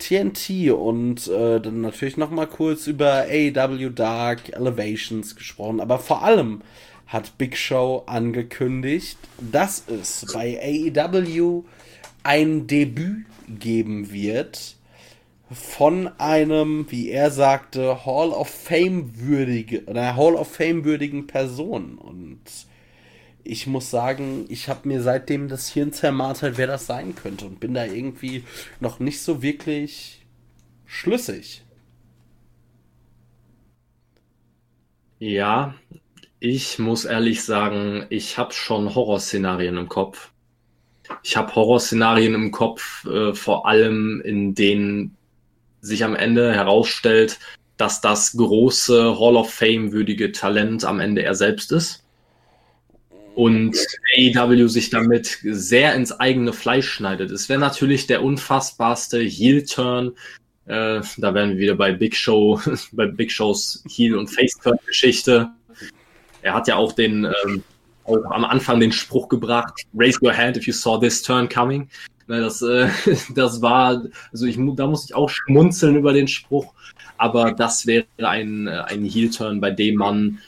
TNT und äh, dann natürlich noch mal kurz über AEW Dark Elevations gesprochen, aber vor allem hat Big Show angekündigt, dass es bei AEW ein Debüt geben wird von einem, wie er sagte, Hall of Fame würdige oder Hall of Fame würdigen Person. Und ich muss sagen, ich habe mir seitdem das Hirn zermartert, wer das sein könnte und bin da irgendwie noch nicht so wirklich schlüssig. Ja, ich muss ehrlich sagen, ich habe schon Horrorszenarien im Kopf. Ich habe Horrorszenarien im Kopf, äh, vor allem in denen sich am Ende herausstellt, dass das große Hall of Fame würdige Talent am Ende er selbst ist und AEW sich damit sehr ins eigene Fleisch schneidet. Es wäre natürlich der unfassbarste Heel-Turn. Äh, da wären wir wieder bei Big Show, bei Big Shows Heel- und Face-Turn-Geschichte. Er hat ja auch den, ähm, auch am Anfang den Spruch gebracht, raise your hand if you saw this turn coming. Ne, das, äh, das war, also ich, da muss ich auch schmunzeln über den Spruch, aber das wäre ein, äh, ein Heel-Turn, bei dem man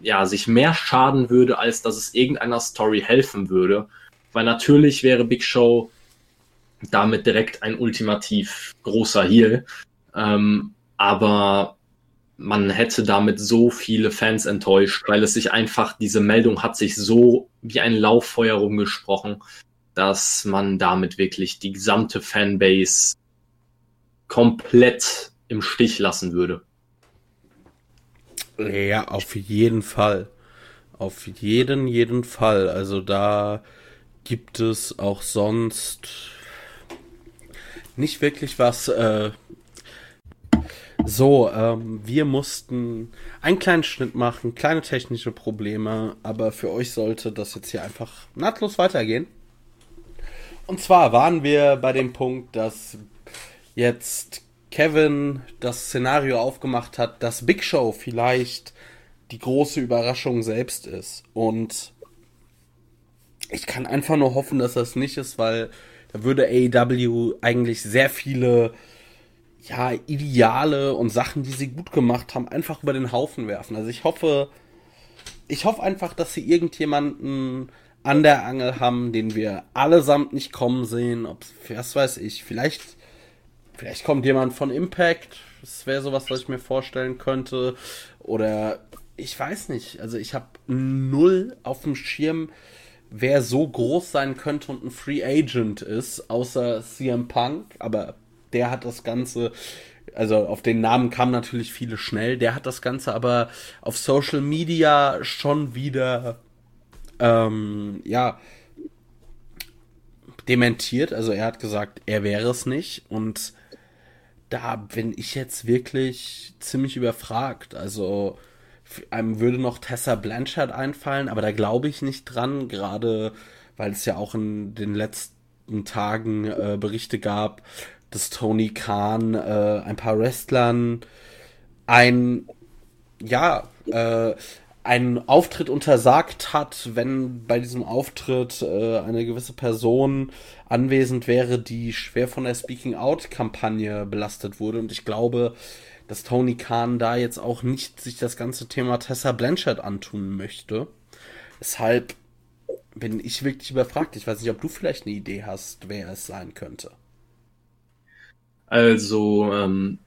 ja, sich mehr schaden würde, als dass es irgendeiner Story helfen würde. Weil natürlich wäre Big Show damit direkt ein ultimativ großer Heal. Ähm, aber man hätte damit so viele Fans enttäuscht, weil es sich einfach, diese Meldung hat sich so wie ein Lauffeuer rumgesprochen, dass man damit wirklich die gesamte Fanbase komplett im Stich lassen würde. Ja, auf jeden Fall. Auf jeden, jeden Fall. Also da gibt es auch sonst nicht wirklich was. Äh, so, ähm, wir mussten einen kleinen Schnitt machen, kleine technische Probleme, aber für euch sollte das jetzt hier einfach nahtlos weitergehen. Und zwar waren wir bei dem Punkt, dass jetzt Kevin das Szenario aufgemacht hat, dass Big Show vielleicht die große Überraschung selbst ist. Und ich kann einfach nur hoffen, dass das nicht ist, weil da würde AEW eigentlich sehr viele ja, Ideale und Sachen, die sie gut gemacht haben, einfach über den Haufen werfen. Also ich hoffe, ich hoffe einfach, dass sie irgendjemanden an der Angel haben, den wir allesamt nicht kommen sehen. Ob, was weiß ich, vielleicht Vielleicht kommt jemand von Impact. Das wäre sowas, was ich mir vorstellen könnte. Oder ich weiß nicht. Also ich habe null auf dem Schirm, wer so groß sein könnte und ein Free Agent ist, außer CM Punk. Aber der hat das Ganze, also auf den Namen kamen natürlich viele schnell. Der hat das Ganze aber auf Social Media schon wieder, ähm, ja, dementiert. Also er hat gesagt, er wäre es nicht. Und da bin ich jetzt wirklich ziemlich überfragt. Also einem würde noch Tessa Blanchard einfallen, aber da glaube ich nicht dran, gerade weil es ja auch in den letzten Tagen äh, Berichte gab, dass Tony Khan äh, ein paar Wrestlern ein ja äh, einen Auftritt untersagt hat, wenn bei diesem Auftritt äh, eine gewisse Person anwesend wäre, die schwer von der Speaking Out-Kampagne belastet wurde. Und ich glaube, dass Tony Khan da jetzt auch nicht sich das ganze Thema Tessa Blanchard antun möchte. Deshalb bin ich wirklich überfragt. Ich weiß nicht, ob du vielleicht eine Idee hast, wer es sein könnte. Also, ähm,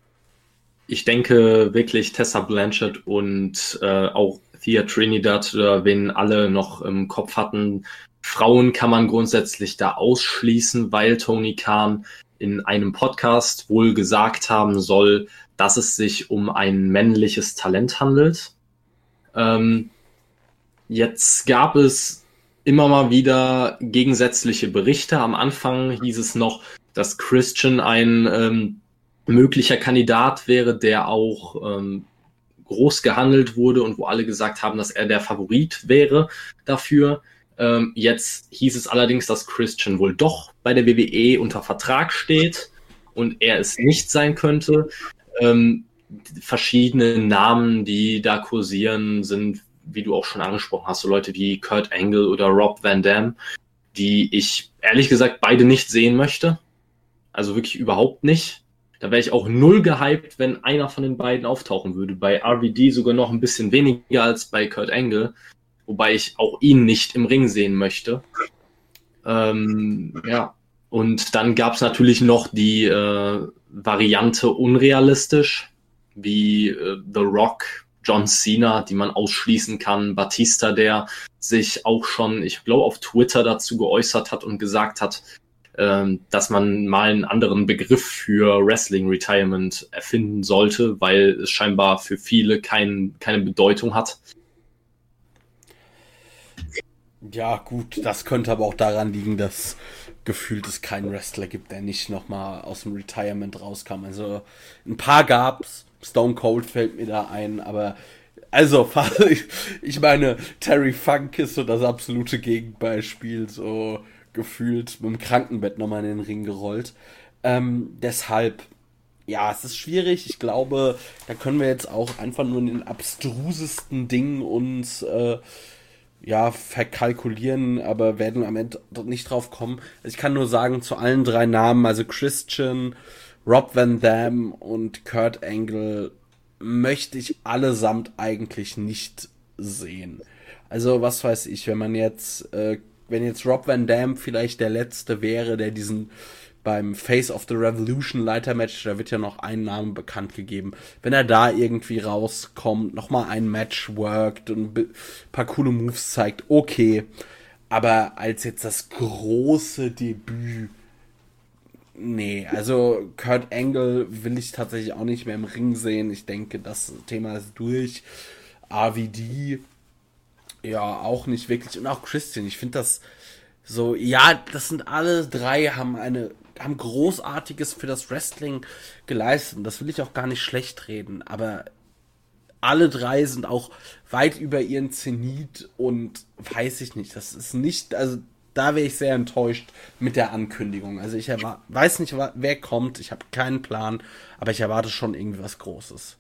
ich denke wirklich Tessa Blanchard und äh, auch Thea Trinidad oder wen alle noch im Kopf hatten. Frauen kann man grundsätzlich da ausschließen, weil Tony Khan in einem Podcast wohl gesagt haben soll, dass es sich um ein männliches Talent handelt. Ähm, jetzt gab es immer mal wieder gegensätzliche Berichte. Am Anfang hieß es noch, dass Christian ein ähm, möglicher Kandidat wäre, der auch ähm, groß gehandelt wurde und wo alle gesagt haben, dass er der Favorit wäre dafür. Ähm, jetzt hieß es allerdings, dass Christian wohl doch bei der WWE unter Vertrag steht und er es nicht sein könnte. Ähm, verschiedene Namen, die da kursieren, sind, wie du auch schon angesprochen hast, so Leute wie Kurt Angle oder Rob Van Dam, die ich ehrlich gesagt beide nicht sehen möchte. Also wirklich überhaupt nicht. Da wäre ich auch null gehypt, wenn einer von den beiden auftauchen würde. Bei RVD sogar noch ein bisschen weniger als bei Kurt Angle, wobei ich auch ihn nicht im Ring sehen möchte. Ähm, ja, und dann gab es natürlich noch die äh, Variante unrealistisch, wie äh, The Rock, John Cena, die man ausschließen kann, Batista, der sich auch schon, ich glaube, auf Twitter dazu geäußert hat und gesagt hat, ähm, dass man mal einen anderen Begriff für Wrestling Retirement erfinden sollte, weil es scheinbar für viele kein, keine Bedeutung hat. Ja, gut, das könnte aber auch daran liegen, dass gefühlt es keinen Wrestler gibt, der nicht nochmal aus dem Retirement rauskam. Also ein paar gab's, Stone Cold fällt mir da ein, aber also ich meine, Terry Funk ist so das absolute Gegenbeispiel, so gefühlt mit dem Krankenbett nochmal in den Ring gerollt. Ähm, deshalb, ja, es ist schwierig. Ich glaube, da können wir jetzt auch einfach nur in den abstrusesten Dingen uns äh, ja, verkalkulieren, aber werden am Ende nicht drauf kommen. Ich kann nur sagen, zu allen drei Namen, also Christian, Rob Van Dam und Kurt Angle, möchte ich allesamt eigentlich nicht sehen. Also, was weiß ich, wenn man jetzt äh, wenn jetzt Rob Van Dam vielleicht der Letzte wäre, der diesen beim Face of the Revolution Leitermatch, da wird ja noch ein Name bekannt gegeben. Wenn er da irgendwie rauskommt, nochmal ein Match worked und ein paar coole Moves zeigt, okay. Aber als jetzt das große Debüt, nee, also Kurt Angle will ich tatsächlich auch nicht mehr im Ring sehen. Ich denke, das Thema ist durch. RVD ja, auch nicht wirklich. Und auch Christian, ich finde das so, ja, das sind alle drei, haben eine, haben Großartiges für das Wrestling geleistet. Das will ich auch gar nicht schlecht reden, aber alle drei sind auch weit über ihren Zenit und weiß ich nicht, das ist nicht, also da wäre ich sehr enttäuscht mit der Ankündigung. Also ich weiß nicht, wer kommt, ich habe keinen Plan, aber ich erwarte schon irgendwie was Großes.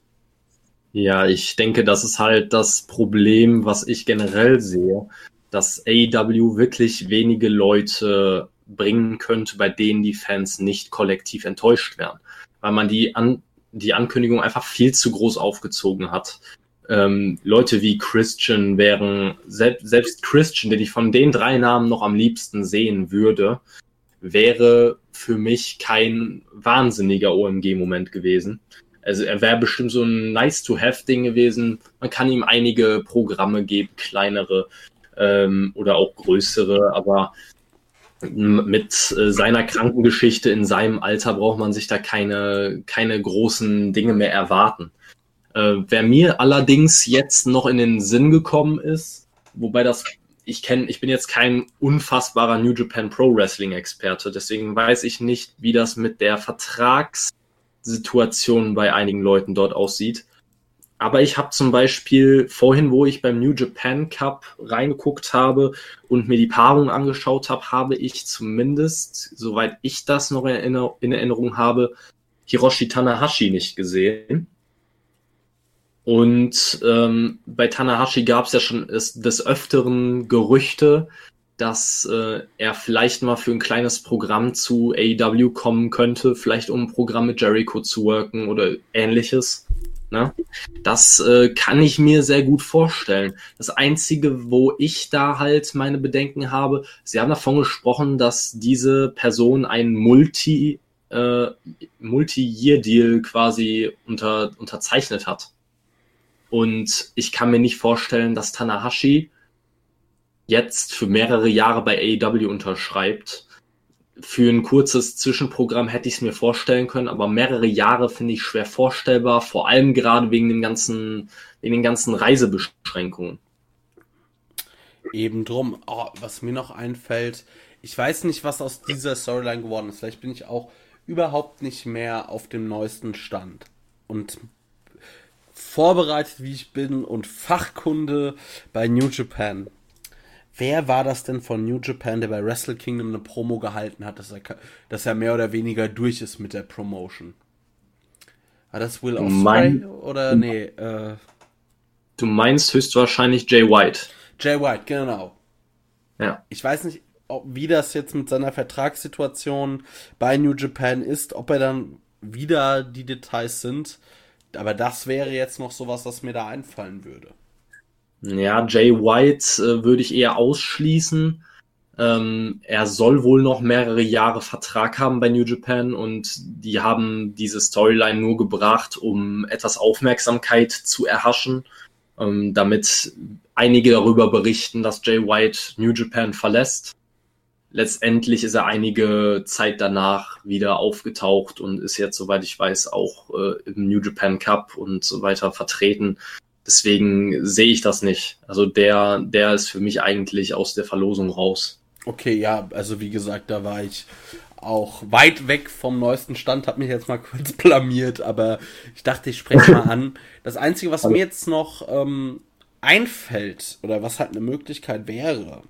Ja, ich denke, das ist halt das Problem, was ich generell sehe, dass AEW wirklich wenige Leute bringen könnte, bei denen die Fans nicht kollektiv enttäuscht werden, weil man die, An die Ankündigung einfach viel zu groß aufgezogen hat. Ähm, Leute wie Christian wären, selbst, selbst Christian, den ich von den drei Namen noch am liebsten sehen würde, wäre für mich kein wahnsinniger OMG-Moment gewesen. Also er wäre bestimmt so ein nice-to-have-Ding gewesen. Man kann ihm einige Programme geben, kleinere ähm, oder auch größere, aber mit äh, seiner Krankengeschichte in seinem Alter braucht man sich da keine, keine großen Dinge mehr erwarten. Äh, wer mir allerdings jetzt noch in den Sinn gekommen ist, wobei das ich kenne, ich bin jetzt kein unfassbarer New Japan Pro Wrestling Experte, deswegen weiß ich nicht, wie das mit der Vertrags Situation bei einigen Leuten dort aussieht. Aber ich habe zum Beispiel vorhin, wo ich beim New Japan Cup reingeguckt habe und mir die Paarung angeschaut habe, habe ich zumindest, soweit ich das noch in Erinnerung habe, Hiroshi Tanahashi nicht gesehen. Und ähm, bei Tanahashi gab es ja schon des Öfteren Gerüchte, dass äh, er vielleicht mal für ein kleines Programm zu AEW kommen könnte, vielleicht um ein Programm mit Jericho zu worken oder ähnliches. Ne? Das äh, kann ich mir sehr gut vorstellen. Das Einzige, wo ich da halt meine Bedenken habe, Sie haben davon gesprochen, dass diese Person ein Multi, äh, Multi-Year-Deal quasi unter, unterzeichnet hat. Und ich kann mir nicht vorstellen, dass Tanahashi jetzt für mehrere Jahre bei AEW unterschreibt. Für ein kurzes Zwischenprogramm hätte ich es mir vorstellen können, aber mehrere Jahre finde ich schwer vorstellbar, vor allem gerade wegen dem ganzen, wegen den ganzen Reisebeschränkungen. Eben drum. Oh, was mir noch einfällt, ich weiß nicht, was aus dieser Storyline geworden ist. Vielleicht bin ich auch überhaupt nicht mehr auf dem neuesten Stand. Und vorbereitet, wie ich bin und Fachkunde bei New Japan Wer war das denn von New Japan, der bei Wrestle Kingdom eine Promo gehalten hat, dass er, dass er mehr oder weniger durch ist mit der Promotion? War das Will Ospreay oder nee? Äh, du meinst höchstwahrscheinlich Jay White. Jay White, genau. Ja. Ich weiß nicht, ob, wie das jetzt mit seiner Vertragssituation bei New Japan ist, ob er dann wieder die Details sind. Aber das wäre jetzt noch sowas, was mir da einfallen würde. Ja, Jay White äh, würde ich eher ausschließen. Ähm, er soll wohl noch mehrere Jahre Vertrag haben bei New Japan und die haben diese Storyline nur gebracht, um etwas Aufmerksamkeit zu erhaschen, ähm, damit einige darüber berichten, dass Jay White New Japan verlässt. Letztendlich ist er einige Zeit danach wieder aufgetaucht und ist jetzt, soweit ich weiß, auch äh, im New Japan Cup und so weiter vertreten. Deswegen sehe ich das nicht. Also der, der ist für mich eigentlich aus der Verlosung raus. Okay, ja, also wie gesagt, da war ich auch weit weg vom neuesten Stand, habe mich jetzt mal kurz blamiert, aber ich dachte, ich spreche mal an. Das Einzige, was mir jetzt noch ähm, einfällt oder was halt eine Möglichkeit wäre,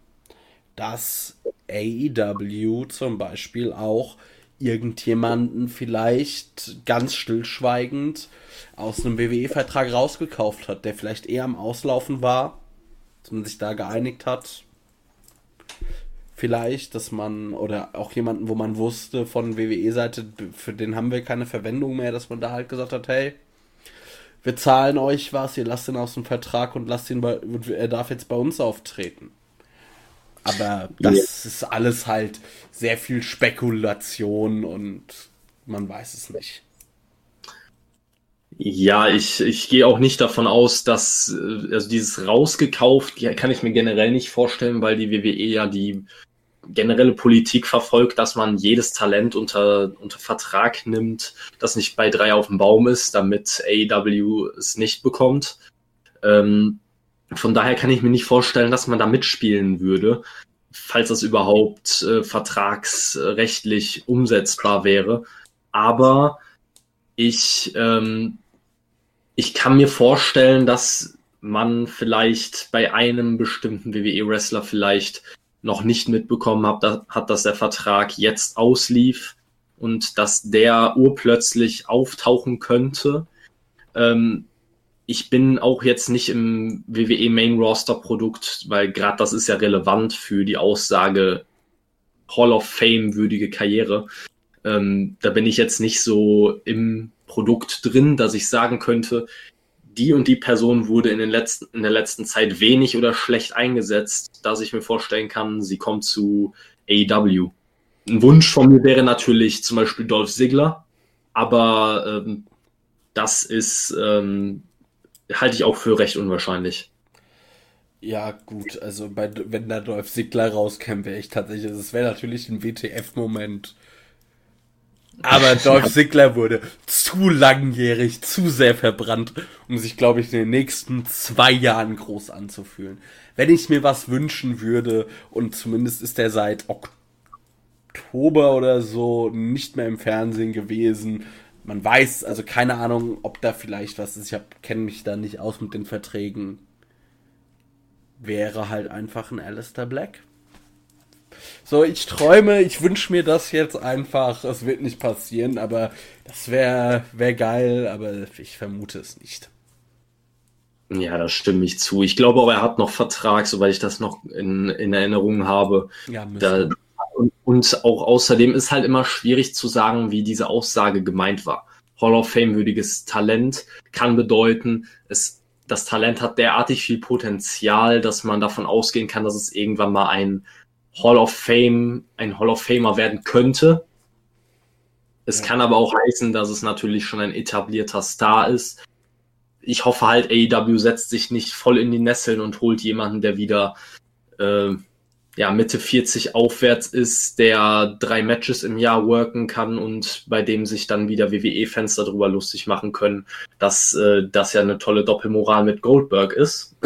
dass AEW zum Beispiel auch irgendjemanden vielleicht ganz stillschweigend aus einem WWE-Vertrag rausgekauft hat, der vielleicht eher am Auslaufen war, dass man sich da geeinigt hat. Vielleicht, dass man, oder auch jemanden, wo man wusste von WWE-Seite, für den haben wir keine Verwendung mehr, dass man da halt gesagt hat, hey, wir zahlen euch was, ihr lasst ihn aus dem Vertrag und lasst ihn bei, er darf jetzt bei uns auftreten. Aber das ja. ist alles halt sehr viel Spekulation und man weiß es nicht. Ja, ich, ich gehe auch nicht davon aus, dass äh, also dieses rausgekauft kann ich mir generell nicht vorstellen, weil die WWE ja die generelle Politik verfolgt, dass man jedes Talent unter, unter Vertrag nimmt, das nicht bei drei auf dem Baum ist, damit AEW es nicht bekommt. Ähm, von daher kann ich mir nicht vorstellen, dass man da mitspielen würde, falls das überhaupt äh, vertragsrechtlich umsetzbar wäre. Aber ich ähm, ich kann mir vorstellen, dass man vielleicht bei einem bestimmten WWE-Wrestler vielleicht noch nicht mitbekommen hat, hat, dass der Vertrag jetzt auslief und dass der urplötzlich auftauchen könnte. Ähm, ich bin auch jetzt nicht im WWE Main Roster Produkt, weil gerade das ist ja relevant für die Aussage Hall of Fame würdige Karriere. Ähm, da bin ich jetzt nicht so im Produkt drin, dass ich sagen könnte, die und die Person wurde in, den letzten, in der letzten Zeit wenig oder schlecht eingesetzt, dass ich mir vorstellen kann, sie kommt zu AEW. Ein Wunsch von mir wäre natürlich zum Beispiel Dolph Ziggler, aber ähm, das ist, ähm, halte ich auch für recht unwahrscheinlich. Ja, gut, also bei, wenn da Dolph Ziggler rauskäme, wäre ich tatsächlich, es wäre natürlich ein WTF-Moment. Aber Dolph Ziggler wurde zu langjährig, zu sehr verbrannt, um sich, glaube ich, in den nächsten zwei Jahren groß anzufühlen. Wenn ich mir was wünschen würde, und zumindest ist er seit Oktober oder so nicht mehr im Fernsehen gewesen, man weiß, also keine Ahnung, ob da vielleicht was ist, ich kenne mich da nicht aus mit den Verträgen, wäre halt einfach ein Alistair Black. So, ich träume, ich wünsche mir das jetzt einfach. Es wird nicht passieren, aber das wäre wär geil, aber ich vermute es nicht. Ja, da stimme ich zu. Ich glaube auch, er hat noch Vertrag, soweit ich das noch in, in Erinnerung habe. Ja, da, und, auch außerdem ist halt immer schwierig zu sagen, wie diese Aussage gemeint war. Hall of Fame würdiges Talent kann bedeuten, es, das Talent hat derartig viel Potenzial, dass man davon ausgehen kann, dass es irgendwann mal ein Hall of Fame, ein Hall of Famer werden könnte. Es ja. kann aber auch heißen, dass es natürlich schon ein etablierter Star ist. Ich hoffe halt, AEW setzt sich nicht voll in die Nesseln und holt jemanden, der wieder äh, ja, Mitte 40 aufwärts ist, der drei Matches im Jahr worken kann und bei dem sich dann wieder WWE-Fans darüber lustig machen können, dass äh, das ja eine tolle Doppelmoral mit Goldberg ist.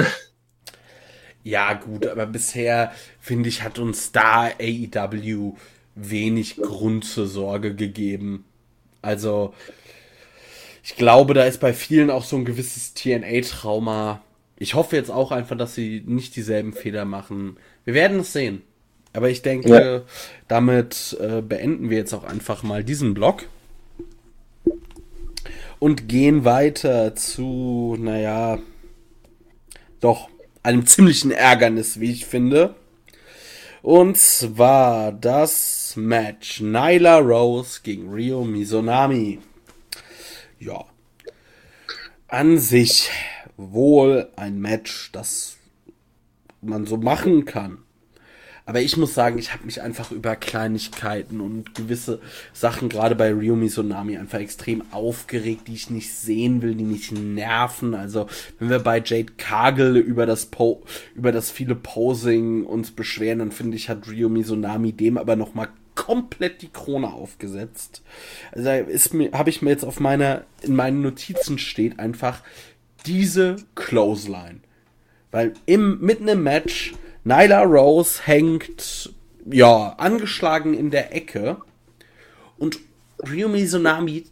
Ja, gut, aber bisher, finde ich, hat uns da AEW wenig Grund zur Sorge gegeben. Also, ich glaube, da ist bei vielen auch so ein gewisses TNA-Trauma. Ich hoffe jetzt auch einfach, dass sie nicht dieselben Fehler machen. Wir werden es sehen. Aber ich denke, ja. damit äh, beenden wir jetzt auch einfach mal diesen Blog. Und gehen weiter zu, naja, doch, einem ziemlichen Ärgernis, wie ich finde. Und zwar das Match Nyla Rose gegen Rio Mizunami. Ja. An sich wohl ein Match, das man so machen kann. Aber ich muss sagen, ich habe mich einfach über Kleinigkeiten und gewisse Sachen, gerade bei Ryumi Tsunami, einfach extrem aufgeregt, die ich nicht sehen will, die mich nerven. Also, wenn wir bei Jade Kagel über das Po, über das viele Posing uns beschweren, dann finde ich, hat Ryumi Tsunami dem aber nochmal komplett die Krone aufgesetzt. Also ist mir, habe ich mir jetzt auf meiner, in meinen Notizen steht einfach diese Clothesline. Weil im, mitten im Match Nyla Rose hängt, ja, angeschlagen in der Ecke und Ryumi Tsunami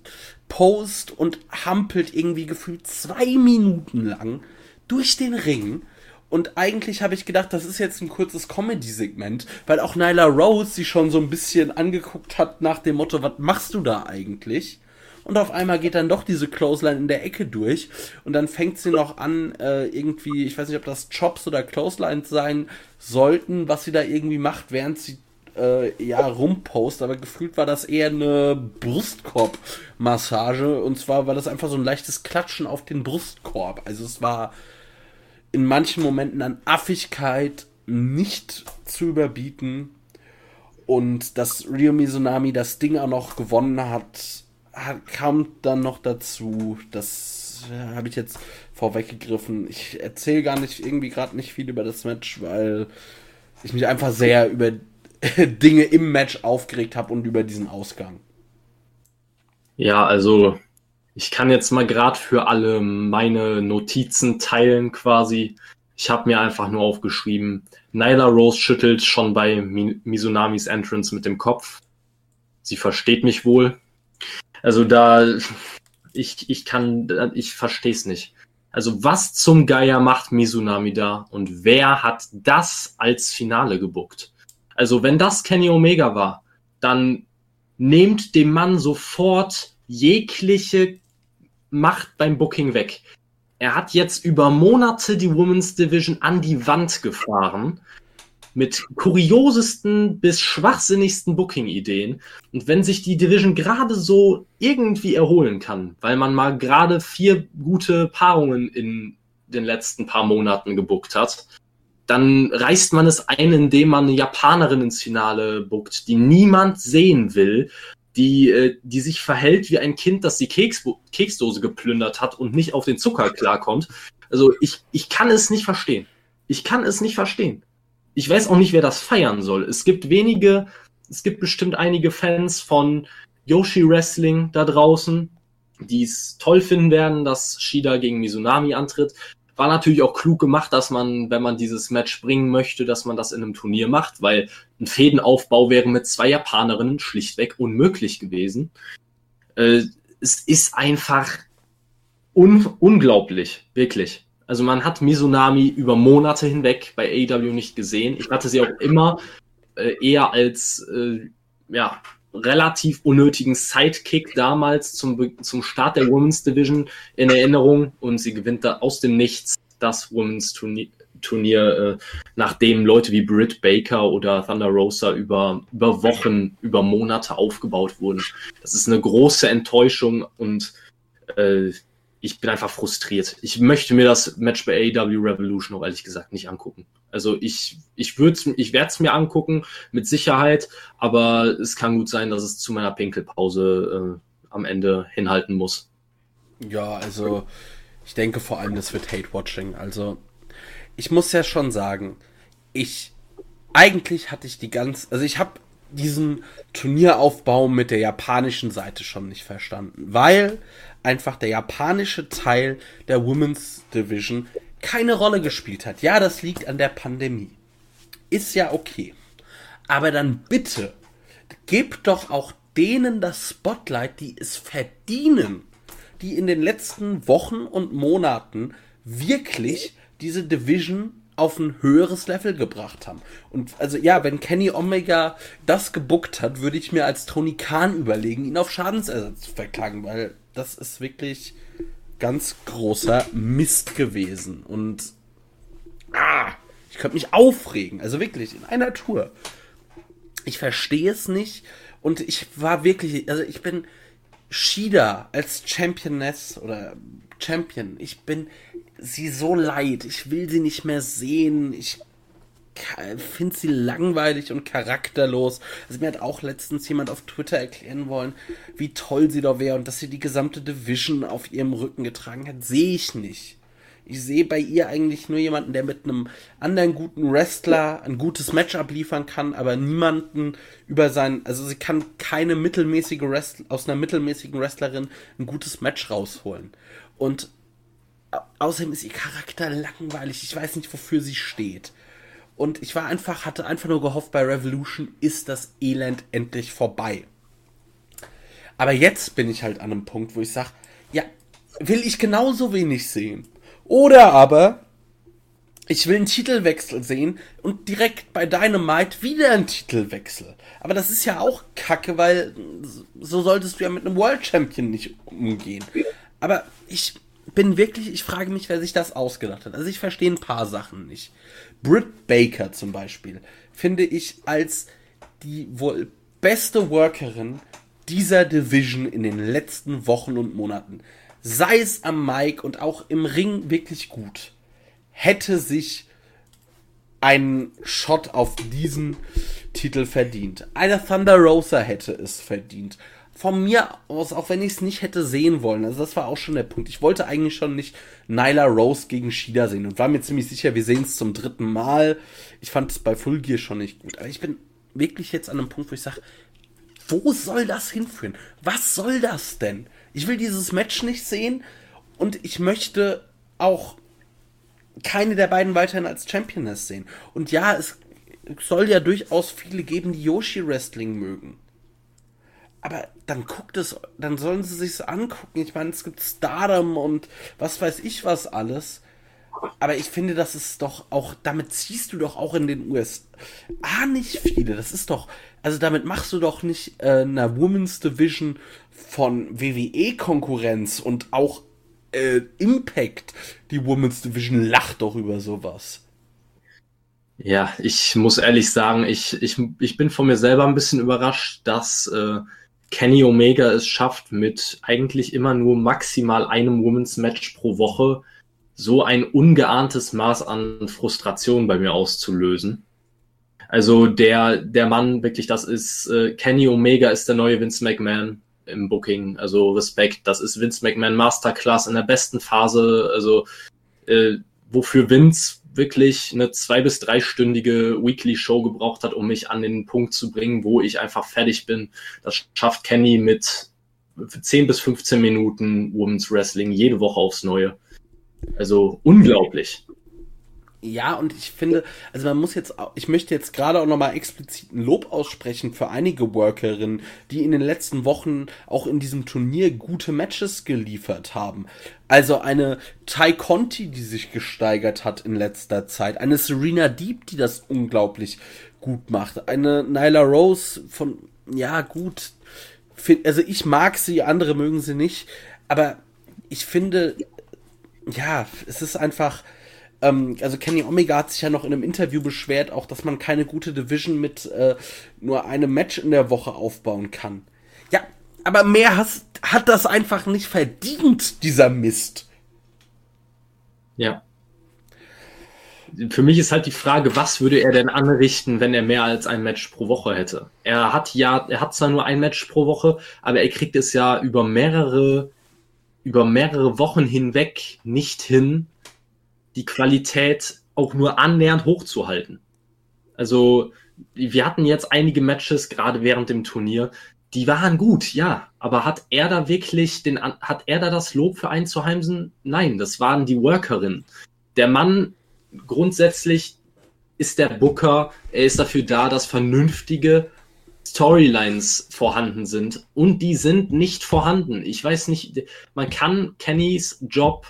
post und hampelt irgendwie gefühlt zwei Minuten lang durch den Ring. Und eigentlich habe ich gedacht, das ist jetzt ein kurzes Comedy-Segment, weil auch Nyla Rose sie schon so ein bisschen angeguckt hat nach dem Motto, was machst du da eigentlich? Und auf einmal geht dann doch diese Clothesline in der Ecke durch. Und dann fängt sie noch an, äh, irgendwie, ich weiß nicht, ob das Chops oder Clotheslines sein sollten, was sie da irgendwie macht, während sie äh, ja rumpost, aber gefühlt war das eher eine Brustkorb-Massage. Und zwar war das einfach so ein leichtes Klatschen auf den Brustkorb. Also es war in manchen Momenten an Affigkeit nicht zu überbieten. Und dass Rio Mizunami das Ding auch noch gewonnen hat, kam dann noch dazu, das äh, habe ich jetzt vorweggegriffen. Ich erzähle gar nicht irgendwie gerade nicht viel über das Match, weil ich mich einfach sehr über Dinge im Match aufgeregt habe und über diesen Ausgang. Ja, also ich kann jetzt mal gerade für alle meine Notizen teilen quasi. Ich habe mir einfach nur aufgeschrieben, Nyla Rose schüttelt schon bei Mizunamis Entrance mit dem Kopf. Sie versteht mich wohl. Also da, ich, ich kann, ich verstehe es nicht. Also was zum Geier macht Mizunami da und wer hat das als Finale gebuckt? Also wenn das Kenny Omega war, dann nehmt dem Mann sofort jegliche Macht beim Booking weg. Er hat jetzt über Monate die Women's Division an die Wand gefahren mit kuriosesten bis schwachsinnigsten Booking-Ideen. Und wenn sich die Division gerade so irgendwie erholen kann, weil man mal gerade vier gute Paarungen in den letzten paar Monaten gebuckt hat, dann reißt man es ein, indem man eine Japanerin ins Finale buckt, die niemand sehen will, die, äh, die sich verhält wie ein Kind, das die Keks Keksdose geplündert hat und nicht auf den Zucker klarkommt. Also ich, ich kann es nicht verstehen. Ich kann es nicht verstehen ich weiß auch nicht, wer das feiern soll. Es gibt wenige, es gibt bestimmt einige Fans von Yoshi Wrestling da draußen, die es toll finden werden, dass Shida gegen Mizunami antritt. War natürlich auch klug gemacht, dass man, wenn man dieses Match bringen möchte, dass man das in einem Turnier macht, weil ein Fädenaufbau wäre mit zwei Japanerinnen schlichtweg unmöglich gewesen. Äh, es ist einfach un unglaublich, wirklich. Also man hat Mizunami über Monate hinweg bei AEW nicht gesehen. Ich hatte sie auch immer äh, eher als äh, ja, relativ unnötigen Sidekick damals zum, zum Start der Women's Division in Erinnerung und sie gewinnt da aus dem Nichts das Women's Turnier, Turnier äh, nachdem Leute wie Britt Baker oder Thunder Rosa über, über Wochen, über Monate aufgebaut wurden. Das ist eine große Enttäuschung und äh, ich bin einfach frustriert. Ich möchte mir das Match bei AEW Revolution auch ehrlich gesagt nicht angucken. Also ich, ich würde ich werde es mir angucken, mit Sicherheit, aber es kann gut sein, dass es zu meiner Pinkelpause äh, am Ende hinhalten muss. Ja, also ich denke vor allem, das wird Hate-Watching. Also ich muss ja schon sagen, ich eigentlich hatte ich die ganz, also ich habe diesen Turnieraufbau mit der japanischen Seite schon nicht verstanden, weil einfach der japanische Teil der Women's Division keine Rolle gespielt hat. Ja, das liegt an der Pandemie. Ist ja okay. Aber dann bitte, gebt doch auch denen das Spotlight, die es verdienen, die in den letzten Wochen und Monaten wirklich diese Division auf ein höheres Level gebracht haben. Und also ja, wenn Kenny Omega das gebuckt hat, würde ich mir als Tony Khan überlegen, ihn auf Schadensersatz zu verklagen, weil das ist wirklich ganz großer Mist gewesen. Und ah, Ich könnte mich aufregen, also wirklich, in einer Tour. Ich verstehe es nicht und ich war wirklich, also ich bin Shida als Championess oder Champion. Ich bin sie so leid. Ich will sie nicht mehr sehen. Ich finde sie langweilig und charakterlos. Also mir hat auch letztens jemand auf Twitter erklären wollen, wie toll sie doch wäre und dass sie die gesamte Division auf ihrem Rücken getragen hat. Sehe ich nicht. Ich sehe bei ihr eigentlich nur jemanden, der mit einem anderen guten Wrestler ein gutes Match abliefern kann, aber niemanden über sein, also sie kann keine mittelmäßige Wrestler, aus einer mittelmäßigen Wrestlerin ein gutes Match rausholen. Und außerdem ist ihr Charakter langweilig. Ich weiß nicht, wofür sie steht. Und ich war einfach, hatte einfach nur gehofft, bei Revolution ist das Elend endlich vorbei. Aber jetzt bin ich halt an einem Punkt, wo ich sage, ja, will ich genauso wenig sehen. Oder aber, ich will einen Titelwechsel sehen und direkt bei Dynamite wieder einen Titelwechsel. Aber das ist ja auch kacke, weil so solltest du ja mit einem World Champion nicht umgehen. Aber ich bin wirklich, ich frage mich, wer sich das ausgedacht hat. Also ich verstehe ein paar Sachen nicht. Britt Baker zum Beispiel finde ich als die wohl beste Workerin dieser Division in den letzten Wochen und Monaten. Sei es am Mic und auch im Ring wirklich gut. Hätte sich einen Shot auf diesen Titel verdient. Eine Thunder Rosa hätte es verdient von mir aus, auch wenn ich es nicht hätte sehen wollen, also das war auch schon der Punkt. Ich wollte eigentlich schon nicht Nyla Rose gegen Shida sehen und war mir ziemlich sicher, wir sehen es zum dritten Mal. Ich fand es bei Full Gear schon nicht gut. Aber ich bin wirklich jetzt an einem Punkt, wo ich sage, wo soll das hinführen? Was soll das denn? Ich will dieses Match nicht sehen und ich möchte auch keine der beiden weiterhin als Championess sehen. Und ja, es soll ja durchaus viele geben, die Yoshi Wrestling mögen aber dann guckt es, dann sollen sie sich's angucken. Ich meine, es gibt Stardom und was weiß ich was alles. Aber ich finde, das ist doch auch, damit ziehst du doch auch in den USA nicht viele. Das ist doch, also damit machst du doch nicht äh, einer Women's Division von WWE Konkurrenz und auch äh, Impact, die Women's Division lacht doch über sowas. Ja, ich muss ehrlich sagen, ich, ich, ich bin von mir selber ein bisschen überrascht, dass äh, Kenny Omega es schafft, mit eigentlich immer nur maximal einem Women's Match pro Woche so ein ungeahntes Maß an Frustration bei mir auszulösen. Also der, der Mann, wirklich, das ist, äh, Kenny Omega ist der neue Vince McMahon im Booking. Also Respekt, das ist Vince McMahon Masterclass in der besten Phase. Also äh, wofür Vince wirklich eine zwei- bis dreistündige Weekly-Show gebraucht hat, um mich an den Punkt zu bringen, wo ich einfach fertig bin. Das schafft Kenny mit 10 bis 15 Minuten Women's Wrestling jede Woche aufs Neue. Also unglaublich. Ja, und ich finde, also man muss jetzt, ich möchte jetzt gerade auch nochmal explizit ein Lob aussprechen für einige Workerinnen, die in den letzten Wochen auch in diesem Turnier gute Matches geliefert haben. Also eine Tai Conti, die sich gesteigert hat in letzter Zeit, eine Serena Deep, die das unglaublich gut macht, eine Nyla Rose von, ja gut, also ich mag sie, andere mögen sie nicht, aber ich finde, ja, es ist einfach, ähm, also Kenny Omega hat sich ja noch in einem Interview beschwert, auch dass man keine gute Division mit äh, nur einem Match in der Woche aufbauen kann. Ja, aber mehr has, hat das einfach nicht verdient, dieser Mist. Ja. Für mich ist halt die Frage, was würde er denn anrichten, wenn er mehr als ein Match pro Woche hätte? Er hat ja, er hat zwar nur ein Match pro Woche, aber er kriegt es ja über mehrere, über mehrere Wochen hinweg nicht hin, die Qualität auch nur annähernd hochzuhalten. Also wir hatten jetzt einige Matches, gerade während dem Turnier, die waren gut, ja, aber hat er da wirklich den, hat er da das Lob für einzuheimsen? Nein, das waren die Workerinnen. Der Mann grundsätzlich ist der Booker, er ist dafür da, dass vernünftige Storylines vorhanden sind und die sind nicht vorhanden. Ich weiß nicht, man kann Kennys Job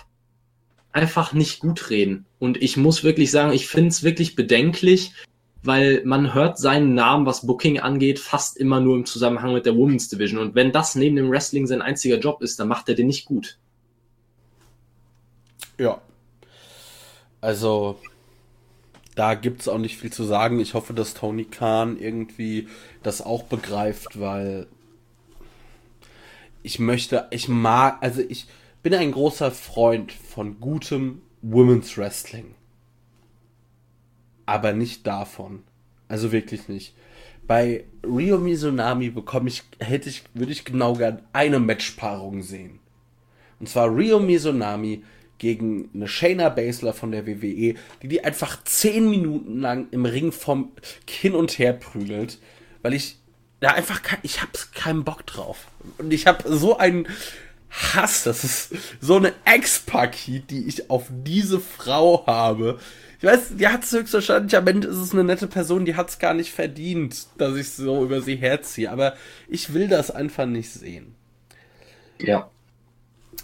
einfach nicht gut reden. Und ich muss wirklich sagen, ich finde es wirklich bedenklich, weil man hört seinen Namen, was Booking angeht, fast immer nur im Zusammenhang mit der Women's Division. Und wenn das neben dem Wrestling sein einziger Job ist, dann macht er den nicht gut. Ja. Also, da gibt es auch nicht viel zu sagen. Ich hoffe, dass Tony Khan irgendwie das auch begreift, weil ich möchte, ich mag, also ich bin ein großer Freund von gutem Women's Wrestling. Aber nicht davon. Also wirklich nicht. Bei Rio Mizunami bekomme ich, hätte ich, würde ich genau gern eine Matchpaarung sehen. Und zwar Rio Mizunami gegen eine Shayna Baszler von der WWE, die die einfach zehn Minuten lang im Ring vom hin und her prügelt, weil ich da einfach kein, ich hab's keinen Bock drauf. Und ich habe so einen Hass, das ist so eine Ex-Paket, die ich auf diese Frau habe. Ich weiß, die hat es höchstwahrscheinlich, am Ende ist es eine nette Person, die hat es gar nicht verdient, dass ich so über sie herziehe. Aber ich will das einfach nicht sehen. Ja.